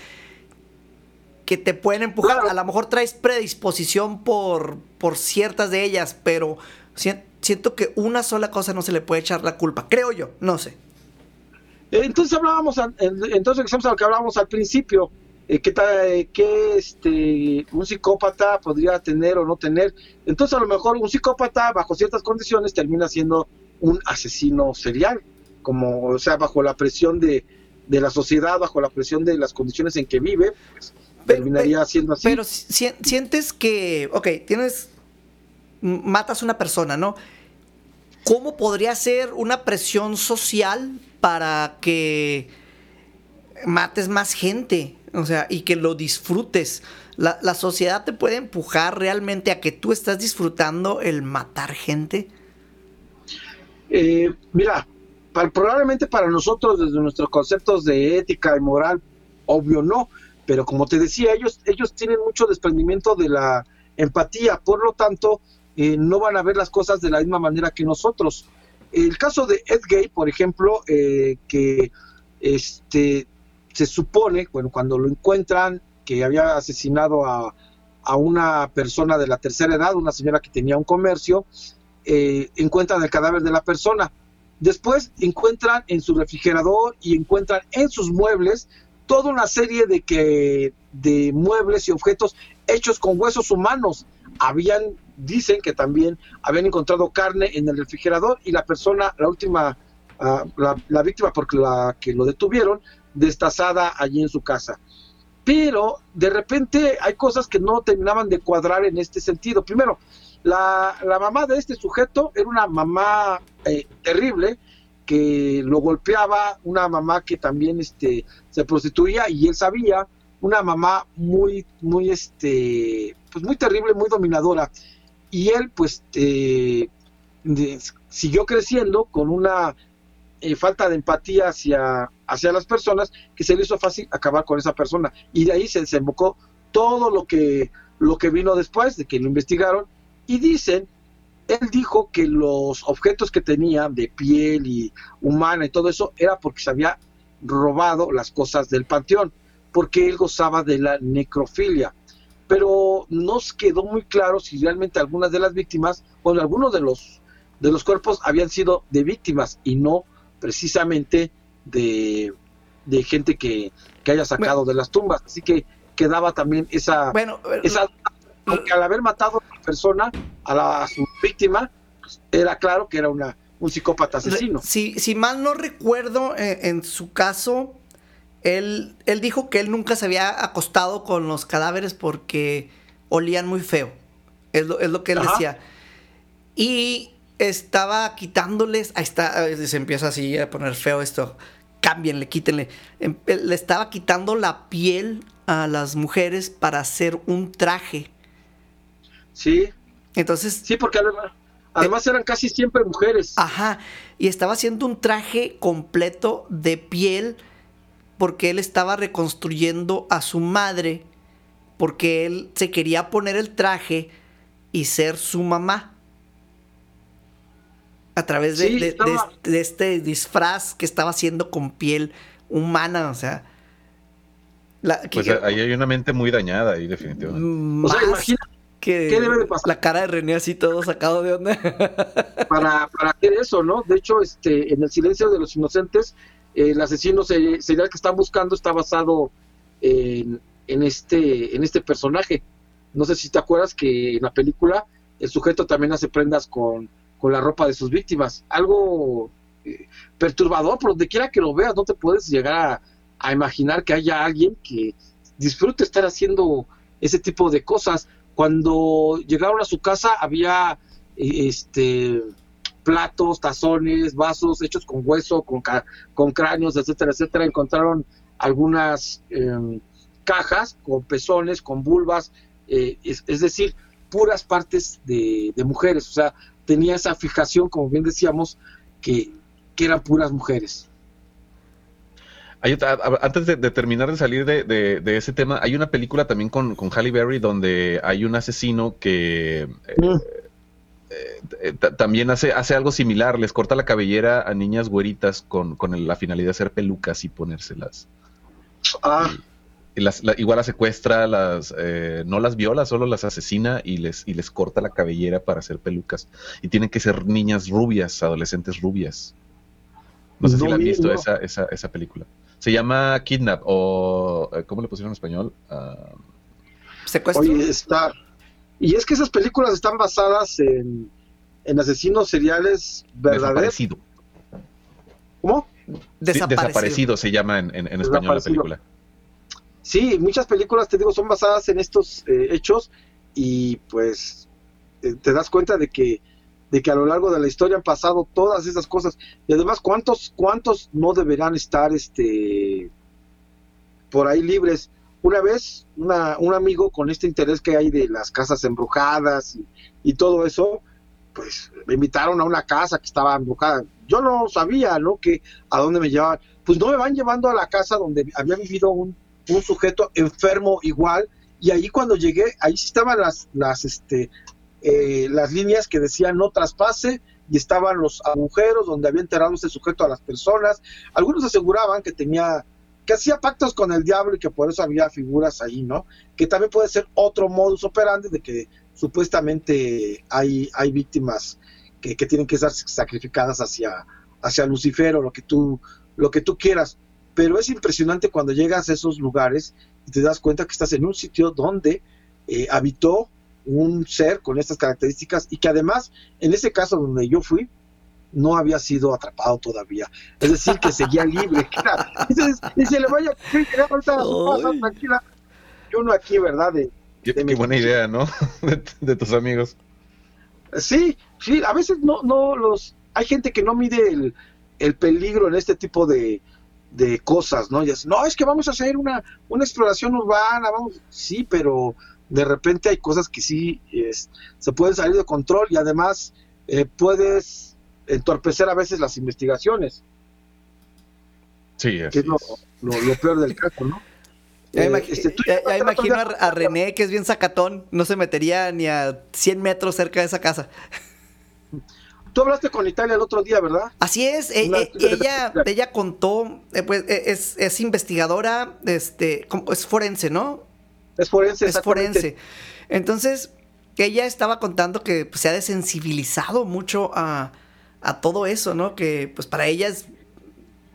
que te pueden empujar. Claro. A lo mejor traes predisposición por, por ciertas de ellas, pero sien- siento que una sola cosa no se le puede echar la culpa. Creo yo, no sé. Eh, Entonces hablábamos, entonces a lo que hablábamos al principio, eh, qué tal, eh, qué este, un psicópata podría tener o no tener. Entonces a lo mejor un psicópata bajo ciertas condiciones termina siendo un asesino serial, como o sea bajo la presión de, de la sociedad, bajo la presión de las condiciones en que vive, pues, terminaría siendo así. Pero si- sientes que, ok, tienes, matas a una persona, ¿no? ¿Cómo podría ser una presión social para que mates más gente? O sea, y que lo disfrutes. La, la sociedad te puede empujar realmente a que tú estás disfrutando el matar gente. Eh, mira, probablemente para nosotros desde nuestros conceptos de ética y moral, obvio no, pero como te decía, ellos, ellos tienen mucho desprendimiento de la empatía, por lo tanto, eh, no van a ver las cosas de la misma manera que nosotros. El caso de Ed Gay, por ejemplo, eh, que este, se supone, bueno, cuando lo encuentran, que había asesinado a, a una persona de la tercera edad, una señora que tenía un comercio, eh, encuentran el cadáver de la persona. Después encuentran en su refrigerador y encuentran en sus muebles toda una serie de que de muebles y objetos hechos con huesos humanos. Habían dicen que también habían encontrado carne en el refrigerador y la persona, la última, ah, la, víctima porque la que lo detuvieron, destazada allí en su casa. Pero de repente hay cosas que no terminaban de cuadrar en este sentido. Primero, la, la mamá de este sujeto era una mamá eh, terrible que lo golpeaba, una mamá que también este, se prostituía y él sabía, una mamá muy, muy, este, pues muy terrible, muy dominadora. Y él, pues, de- siguió creciendo con una eh, falta de empatía hacia, hacia las personas que se le hizo fácil acabar con esa persona. Y de ahí se desembocó todo lo que, lo que vino después de que lo investigaron. Y dicen, él dijo que los objetos que tenía de piel y humana y todo eso era porque se había robado las cosas del panteón, porque él gozaba de la necrofilia. Pero nos quedó muy claro si realmente algunas de las víctimas, o algunos de los, de los cuerpos habían sido de víctimas y no precisamente de, de gente que, que haya sacado de las tumbas. Así que quedaba también esa, Bueno, esa porque al haber matado persona, a, la, a su víctima, pues, era claro que era una, un psicópata asesino. Si, si mal no recuerdo, eh, en su caso, él, él dijo que él nunca se había acostado con los cadáveres porque olían muy feo. Es lo, es lo que él Ajá. decía. Y estaba quitándoles. Ahí está, se empieza así a poner feo esto. Cámbienle, quítenle. Em- Le estaba quitando la piel a las mujeres para hacer un traje. Sí, Entonces, sí, porque además, además eran casi siempre mujeres. Ajá, y estaba haciendo un traje completo de piel porque él estaba reconstruyendo a su madre porque él se quería poner el traje y ser su mamá a través de, Sí, de- de estaba- este- de este disfraz que estaba haciendo con piel humana, o sea, la, que- Pues ahí hay una mente muy dañada ahí, definitivamente. O sea, que ¿qué debe de pasar? la cara de René así todo sacado de onda. *laughs* para, para hacer eso, ¿no? De hecho, este, en el silencio de los inocentes, eh, el asesino se- serial que están buscando está basado en, en este, en este personaje. No sé si te acuerdas que en la película el sujeto también hace prendas con, con la ropa de sus víctimas. Algo eh, perturbador, por donde quiera que lo veas, no te puedes llegar a, a imaginar que haya alguien que disfrute estar haciendo ese tipo de cosas. Cuando llegaron a su casa había eh, este platos, tazones, vasos hechos con hueso, con, con cráneos, etcétera, etcétera. Encontraron algunas em, cajas con pezones, con vulvas, eh, es, es decir, puras partes de, de mujeres. O sea, tenía esa fijación, como bien decíamos, que, que eran puras mujeres. Hay otra- a- antes de, de terminar de salir de, de- de ese tema, hay una película también con, con Halle Berry donde hay un asesino que eh, eh, ta- también hace, hace algo similar, les corta la cabellera a niñas güeritas con, con el- la finalidad de hacer pelucas y ponérselas. Ah, Y las, la- igual las secuestra, las, eh, no las viola, solo las asesina y les, y les corta la cabellera para hacer pelucas. Y tienen que ser niñas rubias, adolescentes rubias. No sé si la han vi, visto no. esa, esa, esa película. Se llama Kidnap o... eh, ¿Cómo le pusieron en español? Ah, Secuestro. Oye, está. Y es que esas películas están basadas en, en asesinos seriales verdaderos. desaparecido. ¿Cómo? Sí, desaparecido. desaparecido se llama en, en- en español la película. Sí, muchas películas, te digo, son basadas en estos eh, hechos y pues eh, te das cuenta de que de que a lo largo de la historia han pasado todas esas cosas. Y además cuántos cuántos no deberán estar este por ahí libres una vez una, un amigo con este interés que hay de las casas embrujadas y, y todo eso pues me invitaron a una casa que estaba embrujada. Yo no sabía no que a dónde me llevaban. Pues no me van llevando a la casa donde había vivido un un sujeto enfermo igual. Y ahí cuando llegué ahí sí estaban las las este eh, las líneas que decían no traspase y estaban los agujeros donde había enterrado este sujeto a las personas. Algunos aseguraban que tenía que hacía pactos con el diablo y que por eso había figuras ahí no que también puede ser otro modus operandi de que supuestamente hay hay víctimas que, que tienen que ser sacrificadas hacia hacia Lucifer o lo que tú lo que tú quieras. Pero es impresionante cuando llegas a esos lugares y te das cuenta que estás en un sitio donde eh, habitó un ser con estas características y que además, en ese caso donde yo fui, no había sido atrapado todavía. Es decir, que seguía libre. *laughs* y se le vaya a su casa, tranquila. Y uno aquí, ¿verdad? De, qué, buena idea, ¿no? *laughs* De, tus amigos. Sí, sí, a veces no, no los... Hay gente que no mide el, el peligro en este tipo de, de cosas, ¿no? Y es, no, es que vamos a hacer una, una exploración urbana, vamos, sí, pero de repente hay cosas que sí se pueden salir de control y además eh, puedes entorpecer a veces las investigaciones. Sí, que es, lo, peor del caso, ¿no? Ya, eh, este, imagino a, René, que es bien sacatón, no se metería ni a 100 metros cerca de esa casa. Tú hablaste con Italia el otro día, ¿verdad? Así es, e, e, ella, ella contó, eh, pues e, es, es, investigadora, este, es forense, ¿no? Es forense. Es forense. Entonces, ella estaba contando que pues, se ha desensibilizado mucho a, a todo eso, ¿no? Que pues para ella es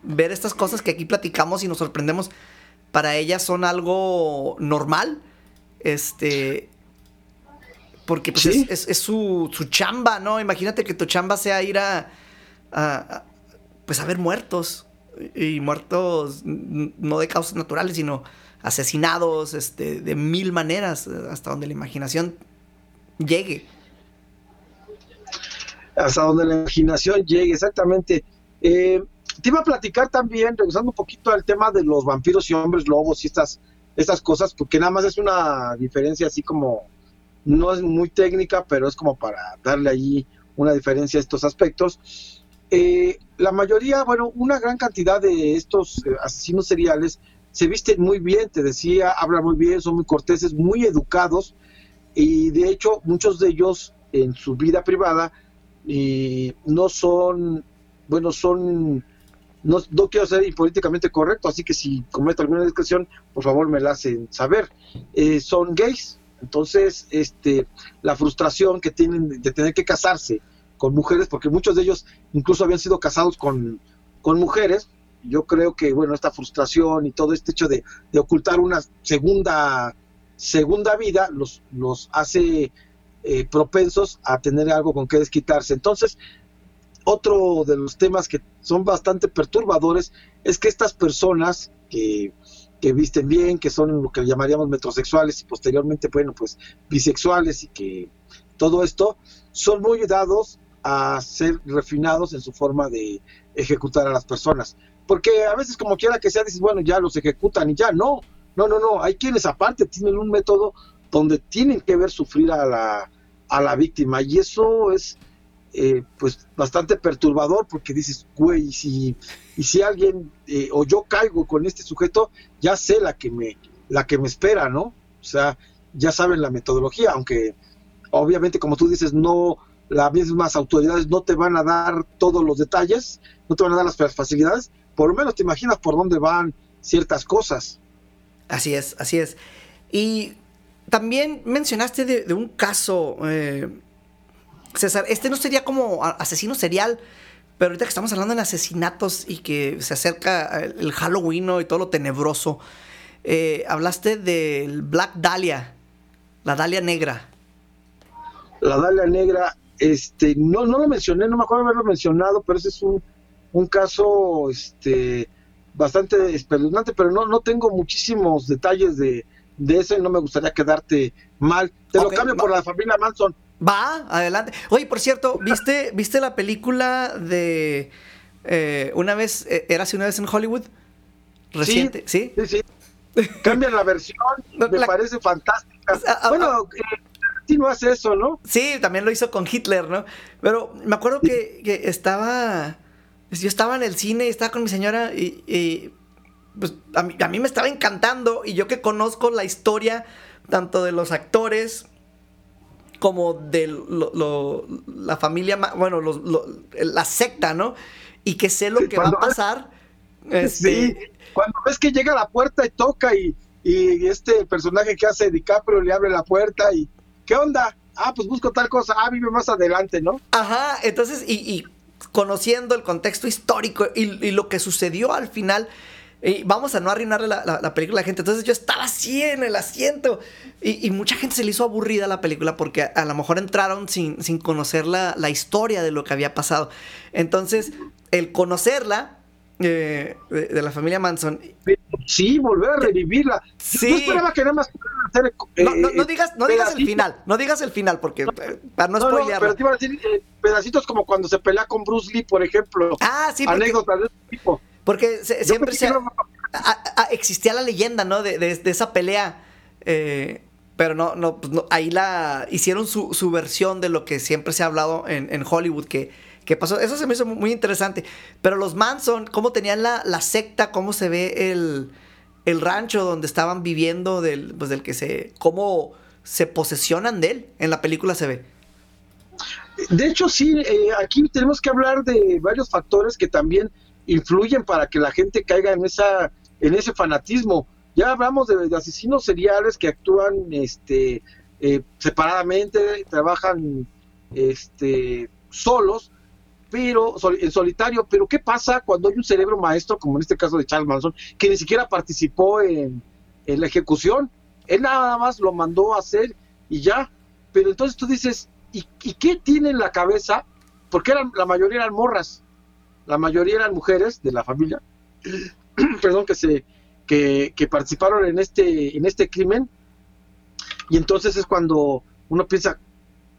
ver estas cosas que aquí platicamos y nos sorprendemos, para ella son algo normal. Este, porque pues, es, su, chamba, ¿no? Imagínate que tu chamba sea ir a, pues a ver muertos. Y muertos no de causas naturales, sino asesinados este, de mil maneras, hasta donde la imaginación llegue. Hasta donde la imaginación llegue, exactamente. Eh, te iba a platicar también, regresando un poquito al tema de los vampiros y hombres lobos y estas, estas cosas, porque nada más es una diferencia así como no es muy técnica, pero es como para darle ahí una diferencia a estos aspectos. Eh, la mayoría, bueno, una gran cantidad de estos eh, asesinos seriales se visten muy bien, te decía, hablan muy bien, son muy corteses, muy educados, y de hecho muchos de ellos en su vida privada no son, bueno, son, no, quiero ser políticamente correcto, así que si cometo alguna discusión, por favor me la hacen saber, eh, son gays, entonces, este, la frustración que tienen de tener que casarse con mujeres, porque muchos de ellos incluso habían sido casados con, con mujeres, yo creo que, bueno, esta frustración y todo este hecho de, ocultar una segunda, segunda vida los, los hace eh, propensos a tener algo con que desquitarse. Entonces, otro de los temas que son bastante perturbadores es que estas personas que que visten bien, que son lo que llamaríamos metrosexuales y posteriormente, bueno, pues bisexuales y que todo esto son muy dados a ser refinados en su forma de ejecutar a las personas. Porque a veces como quiera que sea, dices, bueno, ya los ejecutan y ya, no, no, no, no, hay quienes aparte tienen un método donde tienen que ver sufrir a la, a la víctima y eso es eh, pues bastante perturbador porque dices, güey, si, y si alguien eh, o yo caigo con este sujeto, ya sé la que me, la que me espera, ¿no? O sea, ya saben la metodología, aunque obviamente como tú dices, no, las mismas autoridades no te van a dar todos los detalles, no te van a dar las facilidades, por lo menos te imaginas por dónde van ciertas cosas. Así es, así es. Y también mencionaste de, un caso eh, César, este no sería como asesino serial, pero ahorita que estamos hablando de asesinatos y que se acerca el Halloween y todo lo tenebroso, eh, hablaste del Black Dahlia, la Dahlia negra. La Dahlia negra, este, no, no lo mencioné, no me acuerdo haberlo mencionado, pero ese es un, un caso este, bastante espeluznante, pero no, no tengo muchísimos detalles de, de eso y no me gustaría quedarte mal. Te lo cambio por la familia Manson. Va, adelante. Oye, por cierto, *laughs* ¿viste, ¿viste la película de eh, una vez, eh, era una vez en Hollywood? Reciente, ¿sí? Sí, sí. Cambian la versión, *laughs* me parece fantástica. Ah, ah, bueno, ah. eh, no hace eso, ¿no? Sí, también lo hizo con Hitler, ¿no? Pero me acuerdo que, estaba, yo estaba en el cine y estaba con mi señora y, pues a mí, a mí me estaba encantando y yo que conozco la historia tanto de los actores como de la familia, bueno, la secta, ¿no? Y que sé lo que va a pasar. Este... Sí, cuando ves que llega a la puerta y toca y, y este personaje que hace DiCaprio le abre la puerta y ¿qué onda? Ah, pues busco tal cosa, ah, vive más adelante, ¿no? Ajá, entonces, y, conociendo el contexto histórico y, lo que sucedió al final, Y vamos a no arruinarle la, la- la película a la gente. Entonces yo estaba así en el asiento. Y, y mucha gente se le hizo aburrida la película porque a, a lo mejor entraron sin, sin conocer la, la historia de lo que había pasado. Entonces, el conocerla eh, de, de la familia Manson. Sí, volver a revivirla. Sí. Yo esperaba que nada más hacer. No, no- no eh, digas, no digas el final. No digas el final porque eh, para no No, pero te iba a decir eh, pedacitos como cuando se pelea con Bruce Lee, por ejemplo. Ah, sí, Anécdotas de ese tipo. porque se- siempre se, a- a- existía la leyenda, ¿no? De, de- de esa pelea. eh, pero no, no, pues no, ahí la hicieron su, su versión de lo que siempre se ha hablado en, en Hollywood que, que pasó. Eso se me hizo muy interesante. Pero los Manson, cómo tenían la, la secta, cómo se ve el, el rancho donde estaban viviendo, del, pues del que se. cómo se posesionan de él. En la película se ve. De hecho, sí, eh, aquí tenemos que hablar de varios factores que también influyen para que la gente caiga en esa en ese fanatismo. Ya hablamos de, asesinos seriales que actúan este eh, separadamente, trabajan este solos, pero sol- en solitario. Pero qué pasa cuando hay un cerebro maestro, como en este caso de Charles Manson, que ni siquiera participó en, en la ejecución? Él nada más lo mandó a hacer y ya. Pero entonces tú dices, ¿y, y qué tiene en la cabeza? Porque eran, la mayoría eran morras, la mayoría eran mujeres de la familia, *clears throat* perdón, que se que, que participaron en este en este crimen. Y entonces es cuando uno piensa,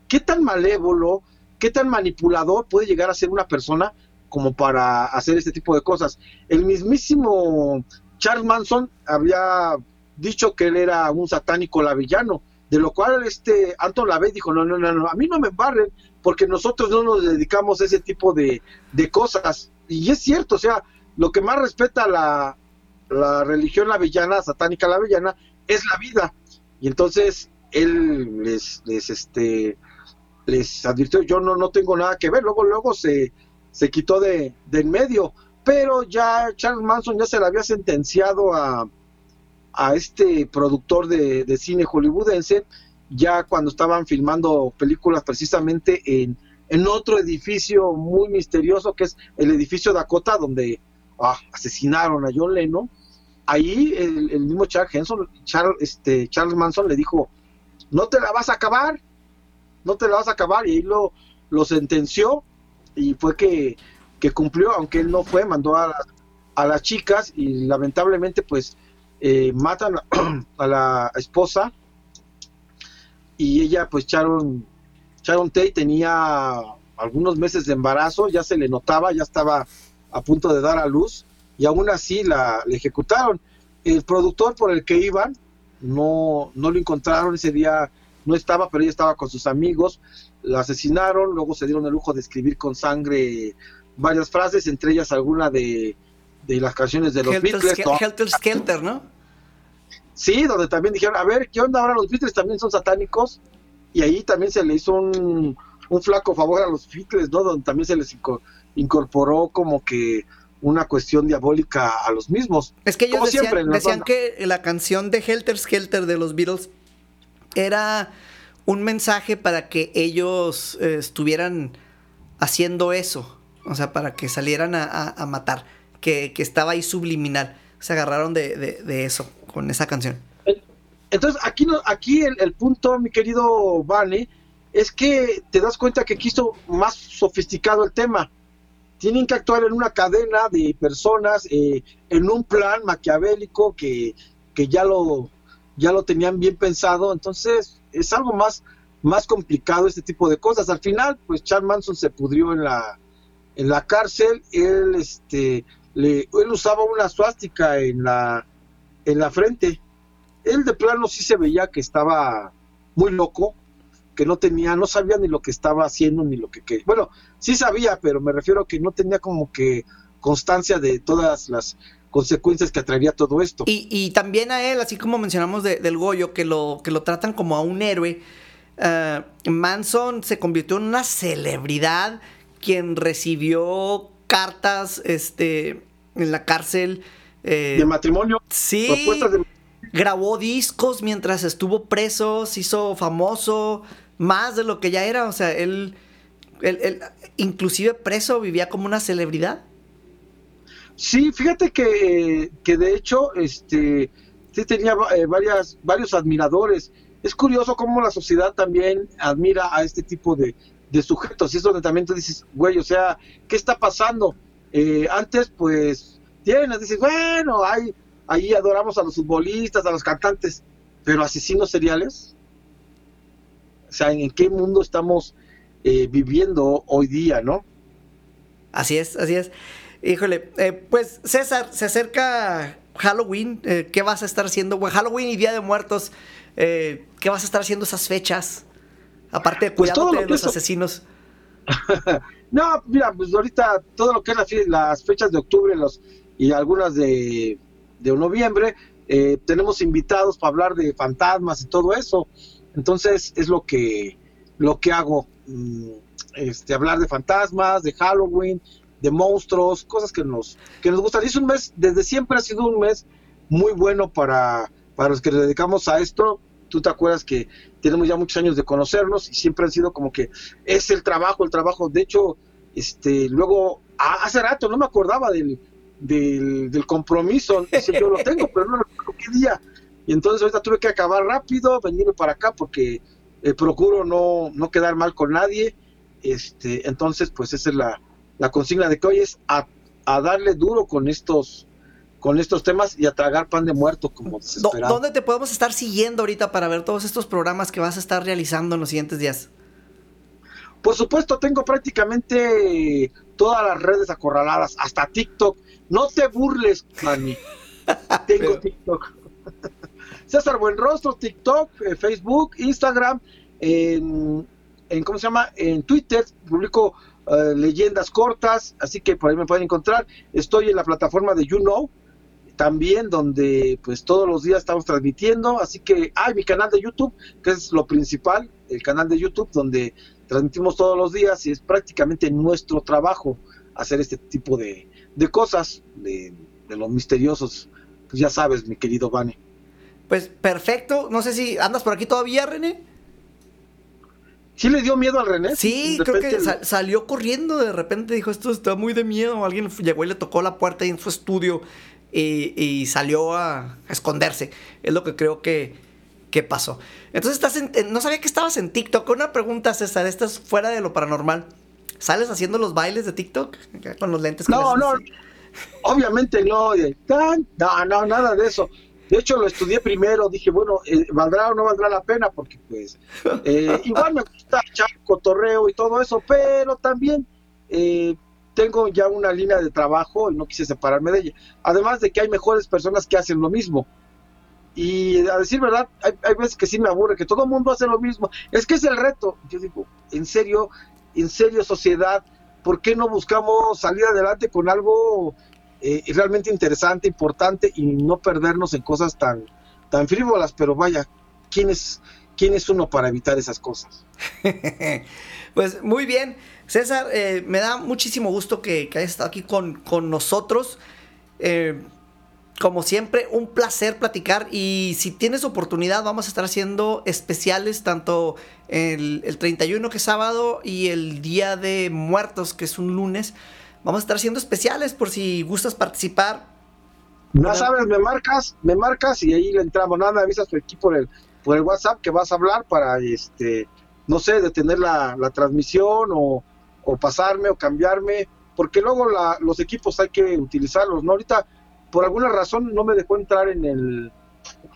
¿qué tan malévolo, qué tan manipulador puede llegar a ser una persona como para hacer este tipo de cosas? El mismísimo Charles Manson había dicho que él era un satánico lavillano, de lo cual este Anton LaVey dijo, no, no, no, no, a mí no me embarren, porque nosotros no nos dedicamos a ese tipo de, de cosas. Y es cierto, o sea, lo que más respeta la, la religión lavillana, satánica lavillana, es la vida. Y entonces él les, les, este, les advirtió, yo no, no tengo nada que ver, luego, luego se, se quitó de, de en medio, pero ya Charles Manson ya se le había sentenciado a, a este productor de, de cine hollywoodense, ya cuando estaban filmando películas precisamente en, en otro edificio muy misterioso, que es el edificio Dakota, donde ah, asesinaron a John Lennon. Ahí el, el mismo Charles, Henson, Charles, este, Charles Manson le dijo, no te la vas a acabar, no te la vas a acabar, y ahí lo, lo sentenció, y fue que, que cumplió, aunque él no fue, mandó a, a las chicas, y lamentablemente pues eh, matan a, *clears throat* a la esposa, y ella pues Sharon, Sharon Tate tenía algunos meses de embarazo, ya se le notaba, ya estaba a punto de dar a luz, y aún así la, la ejecutaron. El productor por el que iban, no, no lo encontraron ese día, no estaba, pero ella estaba con sus amigos, la asesinaron, luego se dieron el lujo de escribir con sangre varias frases, entre ellas alguna de, de las canciones de los Helter, Beatles. ¿no? Helter Skelter, ¿no? Sí, donde también dijeron, a ver, ¿qué onda ahora los Beatles también son satánicos? Y ahí también se le hizo un, un flaco favor a los Beatles, ¿no? Donde también se les inco- incorporó como que una cuestión diabólica a los mismos. Es que ellos Como decían, siempre decían que la canción de Helter Skelter de los Beatles era un mensaje para que ellos eh, estuvieran haciendo eso. O sea, para que salieran a, matar. Que, que estaba ahí subliminal. Se agarraron de, de- eso con esa canción. Entonces, aquí, no, aquí el, el punto, mi querido Vane, es que te das cuenta que estuvo más sofisticado el tema. Tienen que actuar en una cadena de personas, eh, en un plan maquiavélico que, que ya, lo, ya lo tenían bien pensado. Entonces, es algo más, más complicado este tipo de cosas. Al final, pues Charles Manson se pudrió en la, en la cárcel. Él, este, le, él usaba una suástica en la, en la frente él de plano sí se veía que estaba muy loco, que no tenía, no sabía ni lo que estaba haciendo ni lo que, que- bueno, sí sabía, pero me refiero a que no tenía como que constancia de todas las consecuencias que atraería todo esto. Y, y también a él, así como mencionamos de- del Goyo, que lo, que lo tratan como a un héroe, eh, Manson se convirtió en una celebridad quien recibió cartas este, en la cárcel. eh, de matrimonio, sí, propuestas de grabó discos mientras estuvo preso, se hizo famoso, más de lo que ya era. O sea, él, él- él, inclusive preso, vivía como una celebridad. Sí, fíjate que, que de hecho, este, sí tenía eh, varias, varios admiradores. Es curioso cómo la sociedad también admira a este tipo de, de sujetos. Y es donde también tú dices, güey, o sea, ¿qué está pasando? Eh, antes, pues, tienes, dices, bueno, hay, ahí adoramos a los futbolistas, a los cantantes, pero asesinos seriales. O sea, ¿en qué mundo estamos eh, viviendo hoy día, no? Así es, así es. Híjole, eh, pues César, se acerca Halloween. eh, ¿Qué vas a estar haciendo? Bueno, Halloween y Día de Muertos. eh, ¿Qué vas a estar haciendo esas fechas? Aparte de Pues todo cuidándote lo de que los asesinos. *laughs* No, mira, pues ahorita todo lo que es las fechas de octubre los, y algunas de, de noviembre, eh, tenemos invitados para hablar de fantasmas y todo eso. Entonces es lo que, lo que hago, mm, este, hablar de fantasmas, de Halloween, de monstruos, cosas que nos, que nos gustan. Y es un mes, desde siempre ha sido un mes muy bueno para, para los que nos dedicamos a esto. Tú te acuerdas que tenemos ya muchos años de conocernos y siempre han sido como que es el trabajo, el trabajo. De hecho, este, luego, hace rato no me acordaba del, del, del compromiso, Decía, yo lo tengo, pero no recuerdo qué día. Y entonces ahorita tuve que acabar rápido, venirme para acá porque eh, procuro no, no quedar mal con nadie. Este, entonces, pues esa es la, la consigna de que hoy es a, a darle duro con estos con estos temas y a tragar pan de muerto como Do- desesperado. ¿Dónde te podemos estar siguiendo ahorita para ver todos estos programas que vas a estar realizando en los siguientes días? Por supuesto, tengo prácticamente todas las redes acorraladas, hasta TikTok. No te burles, Manny. *laughs* Tengo Pero- TikTok. *laughs* César Buenrostro, TikTok, eh, Facebook, Instagram, en, en, ¿cómo se llama? En Twitter, publico eh, leyendas cortas, así que por ahí me pueden encontrar. Estoy en la plataforma de You Know, también donde pues todos los días estamos transmitiendo, así que hay mi canal de YouTube, que es lo principal, el canal de YouTube donde transmitimos todos los días y es prácticamente nuestro trabajo hacer este tipo de, de cosas, de, de los misteriosos, pues ya sabes, mi querido Vane. Pues perfecto. No sé si andas por aquí todavía, René. ¿Sí le dio miedo al René? Sí, creo que salió corriendo. De repente dijo, esto está muy de miedo. Alguien llegó y le tocó la puerta ahí en su estudio y, y salió a, esconderse. Es lo que creo que, que pasó. Entonces, estás en- no sabía que estabas en TikTok. Una pregunta, César. Estás fuera de lo paranormal. ¿Sales haciendo los bailes de TikTok? Con los lentes. No, no, obviamente no, no, no, nada de eso. De hecho, lo estudié primero, dije, bueno, eh, ¿valdrá o no valdrá la pena? Porque, pues, eh, *laughs* igual me gusta echar cotorreo y todo eso, pero también eh, tengo ya una línea de trabajo y no quise separarme de ella. Además de que hay mejores personas que hacen lo mismo. Y a decir verdad, hay, hay veces que sí me aburre, que todo el mundo hace lo mismo. Es que es el reto. Yo digo, en serio, en serio, sociedad, ¿por qué no buscamos salir adelante con algo eh, realmente interesante, importante y no perdernos en cosas tan, tan frívolas? Pero vaya, ¿quién es, quién es uno para evitar esas cosas? *laughs* Pues muy bien, César, eh, me da muchísimo gusto que, que hayas estado aquí con, con nosotros. Eh, como siempre, un placer platicar y si tienes oportunidad vamos a estar haciendo especiales tanto el, el 31 que es sábado y el Día de Muertos que es un lunes. Vamos a estar haciendo especiales por si gustas participar. Ya sabes, me marcas, me marcas y ahí le entramos. Nada, me avisas por aquí por el, por el WhatsApp que vas a hablar para, este, no sé, detener la, la transmisión o, o pasarme o cambiarme, porque luego la, los equipos hay que utilizarlos, ¿no? Ahorita, por alguna razón, no me dejó entrar en, el,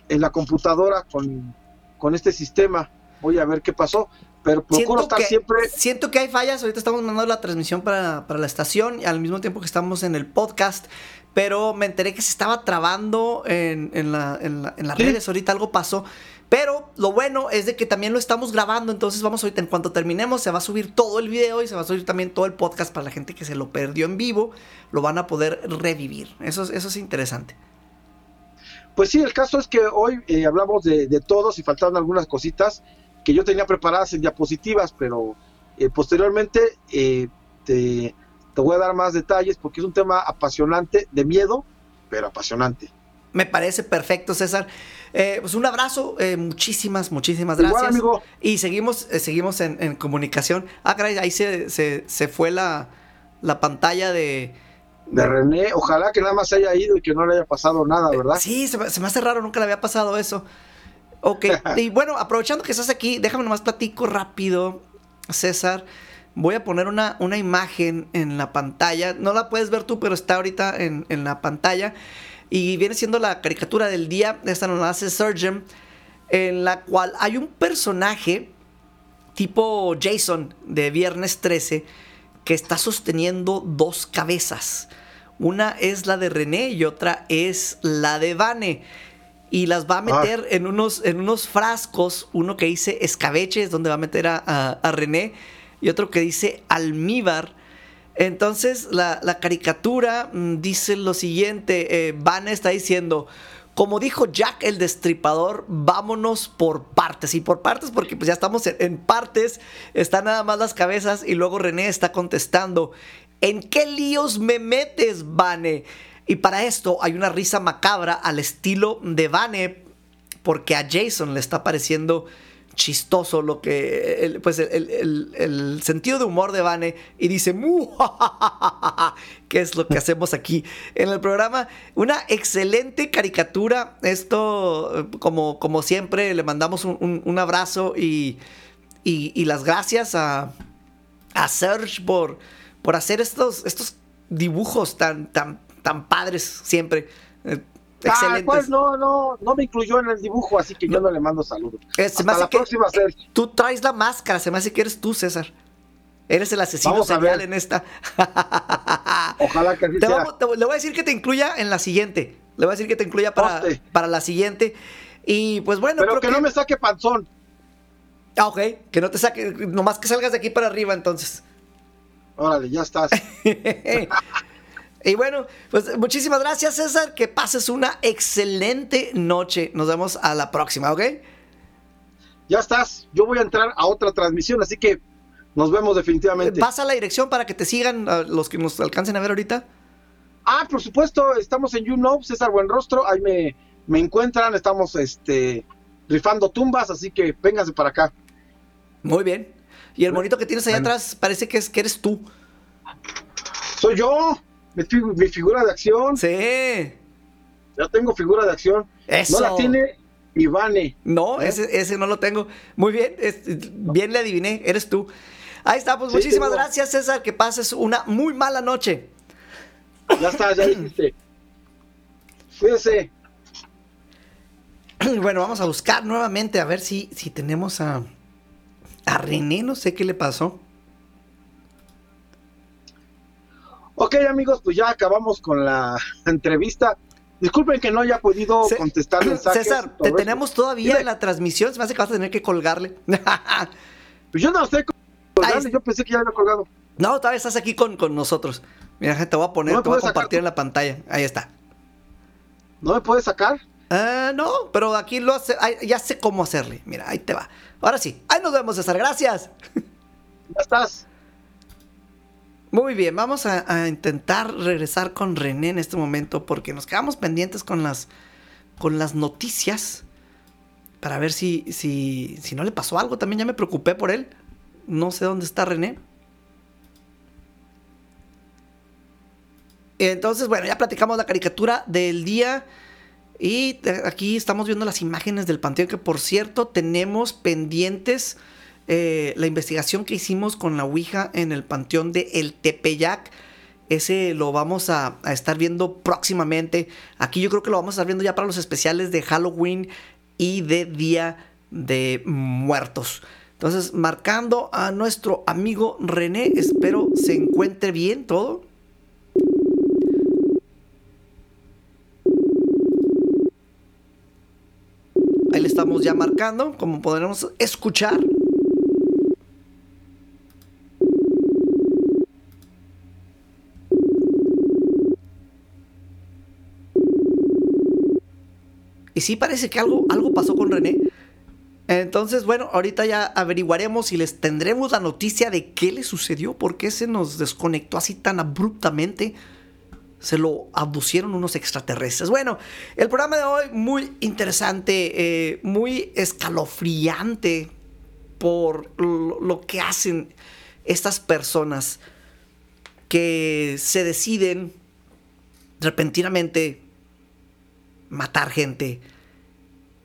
en la computadora con, con este sistema. Voy a ver qué pasó, pero procuro estar que, siempre... siento que hay fallas. Ahorita estamos mandando la transmisión para, para la estación y al mismo tiempo que estamos en el podcast. Pero me enteré que se estaba trabando en, en, la- en la- en las Sí. redes. Ahorita algo pasó. Pero lo bueno es de que también lo estamos grabando. Entonces vamos ahorita, en cuanto terminemos, se va a subir todo el video y se va a subir también todo el podcast para la gente que se lo perdió en vivo. Lo van a poder revivir. Eso, es- eso es interesante. Pues sí, el caso es que hoy eh, hablamos de, de todos y faltaron algunas cositas que yo tenía preparadas en diapositivas, pero eh, posteriormente eh, te, te voy a dar más detalles porque es un tema apasionante, de miedo, pero apasionante. Me parece perfecto, César. Eh, pues un abrazo, eh, muchísimas, muchísimas Igual, gracias. amigo. Y seguimos, eh, seguimos en, en comunicación. Ah, caray, ahí se, se, se fue la, la pantalla de, de René. Ojalá que nada más haya ido y que no le haya pasado nada, ¿verdad? Sí, se, se me hace raro, nunca le había pasado eso. Ok, *laughs* y bueno, aprovechando que estás aquí, déjame nomás platico rápido, César. Voy a poner una, una imagen en la pantalla. No la puedes ver tú, pero está ahorita en, en la pantalla. Y viene siendo la caricatura del día. Esta nos la hace Surgeon. En la cual hay un personaje tipo Jason de Viernes 13 que está sosteniendo dos cabezas. Una es la de René y otra es la de Vane. Y las va a meter en, unos, en unos frascos. Uno que dice escabeche, es donde va a meter a, a- a René. Y otro que dice almíbar. Entonces la, la caricatura mm, dice lo siguiente. eh, Vane está diciendo... Como dijo Jack el Destripador, vámonos por partes. Y por partes porque pues ya estamos en, en partes. Están nada más las cabezas y luego René está contestando. ¿En qué líos me metes, Vane? Y para esto hay una risa macabra al estilo de Vane porque a Jason le está pareciendo chistoso lo que el, pues el, sentido de humor de Vane y dice *laughs* que es lo que hacemos aquí en el programa una excelente caricatura esto como, como siempre le mandamos un, abrazo y, y- las gracias a, a Serge por, por hacer estos, estos dibujos tan, tan padres siempre eh, Ah, excelentes pues no, no, no me incluyó en el dibujo, así que yo no le mando saludos. Me Hasta la que- próxima, Sergio. Tú traes la máscara, se me hace que eres tú, César. Eres el asesino Vamos serial en esta. *laughs* Ojalá que así Te sea. vamos- te- le voy a decir que te incluya en la siguiente. Le voy a decir que te incluya para, para la siguiente. Y pues bueno, Pero creo que no me saque panzón. Ah, ok, que no te saque, nomás que salgas de aquí para arriba entonces. Órale, ya estás. *laughs* y bueno, pues muchísimas gracias César, que pases una excelente noche. Nos vemos a la próxima, ¿ok? Ya estás. Yo voy a entrar a otra transmisión, así que nos vemos definitivamente. Pasa la dirección para que te sigan los que nos alcancen a ver ahorita. Ah, por supuesto, estamos en YouKnow, César Buenrostro, ahí me, me encuentran, estamos este rifando tumbas, así que vénganse para acá. Muy bien. Y el monito que tienes allá Bueno. atrás parece que, es, que eres tú. Soy yo, mi, figu- mi figura de acción, Sí. ya tengo figura de acción. Eso. No la tiene Ivane. No, ¿Eh? ese, ese no lo tengo. Muy bien, es- bien le adiviné, eres tú. Ahí está, pues Sí, muchísimas tengo. gracias César, que pases una muy mala noche. Ya está, ya dijiste. Cuídese. *clears throat* Bueno, vamos a buscar nuevamente a ver si, si tenemos a, a René, no sé qué le pasó. Ok, amigos, pues ya acabamos con la entrevista. Disculpen que no haya podido Ce- contestar mensajes. César, te tenemos todavía en la transmisión, se me hace que vas a tener que colgarle. *laughs* Pues yo no sé colgarle, Ahí- yo pensé que ya lo he colgado. no, todavía estás aquí con, con nosotros. Mira, te voy a poner, No te voy a compartir en la pantalla. Ahí está. ¿No me puedes sacar? Ah, no, pero aquí lo hace, ay, ya sé cómo hacerle. Mira, ahí te va. Ahora sí, ahí nos vemos, César. Gracias. Ya estás. Muy bien, vamos a, intentar regresar con René en este momento porque nos quedamos pendientes con las, con las noticias para ver si, si, si no le pasó algo. También ya me preocupé por él. No sé dónde está René. Entonces, bueno, ya platicamos la caricatura del día. Y te- aquí estamos viendo las imágenes del panteón, que por cierto tenemos pendientes eh, la investigación que hicimos con la Ouija en el panteón de El Tepeyac. Ese lo vamos a, a estar viendo próximamente. Aquí yo creo que lo vamos a estar viendo ya para los especiales de Halloween y de Día de Muertos. Entonces, marcando a nuestro amigo René, espero se encuentre bien todo. Ahí le estamos ya marcando, como podremos escuchar. Y sí parece que algo, algo pasó con René. Entonces, bueno, ahorita ya averiguaremos y les tendremos la noticia de qué le sucedió, por qué se nos desconectó así tan abruptamente. Se lo abducieron unos extraterrestres. Bueno, el programa de hoy muy interesante, eh, muy escalofriante por lo, lo que hacen estas personas que se deciden repentinamente matar gente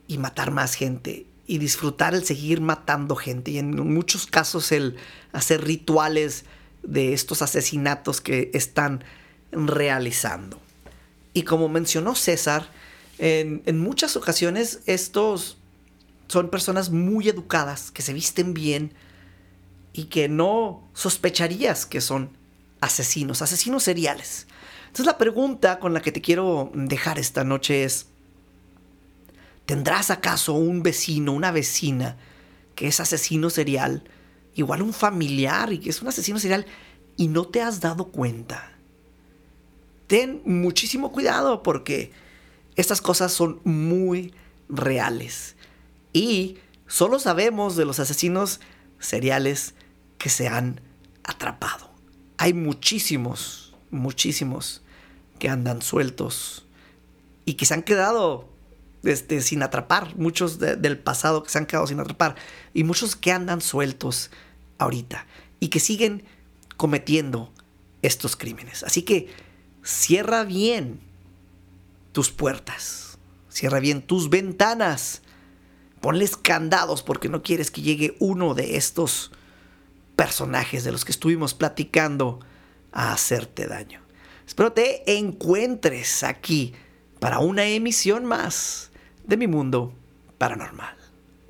y matar más gente y disfrutar el seguir matando gente y en muchos casos el hacer rituales de estos asesinatos que están realizando. Y como mencionó César, en, en muchas ocasiones estos son personas muy educadas, que se visten bien y que no sospecharías que son asesinos, asesinos seriales. Entonces la pregunta con la que te quiero dejar esta noche es, ¿tendrás acaso un vecino, una vecina que es asesino serial? Igual un familiar y que es un asesino serial y no te has dado cuenta. Ten muchísimo cuidado porque estas cosas son muy reales. Y solo sabemos de los asesinos seriales que se han atrapado. Hay muchísimos, muchísimos que andan sueltos y que se han quedado este, sin atrapar, muchos del pasado que se han quedado sin atrapar y muchos que andan sueltos ahorita y que siguen cometiendo estos crímenes. Así que cierra bien tus puertas, cierra bien tus ventanas, ponles candados porque no quieres que llegue uno de estos personajes de los que estuvimos platicando a hacerte daño. Espero te encuentres aquí para una emisión más de mi mundo paranormal. *laughs*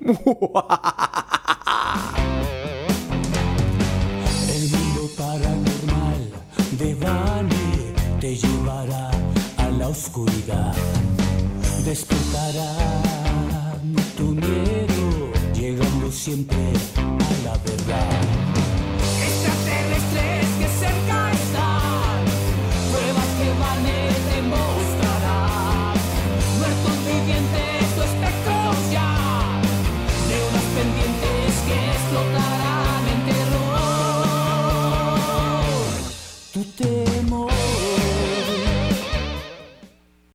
El mundo paranormal de Bani te llevará a la oscuridad. Despertará tu miedo, llegando siempre a la verdad.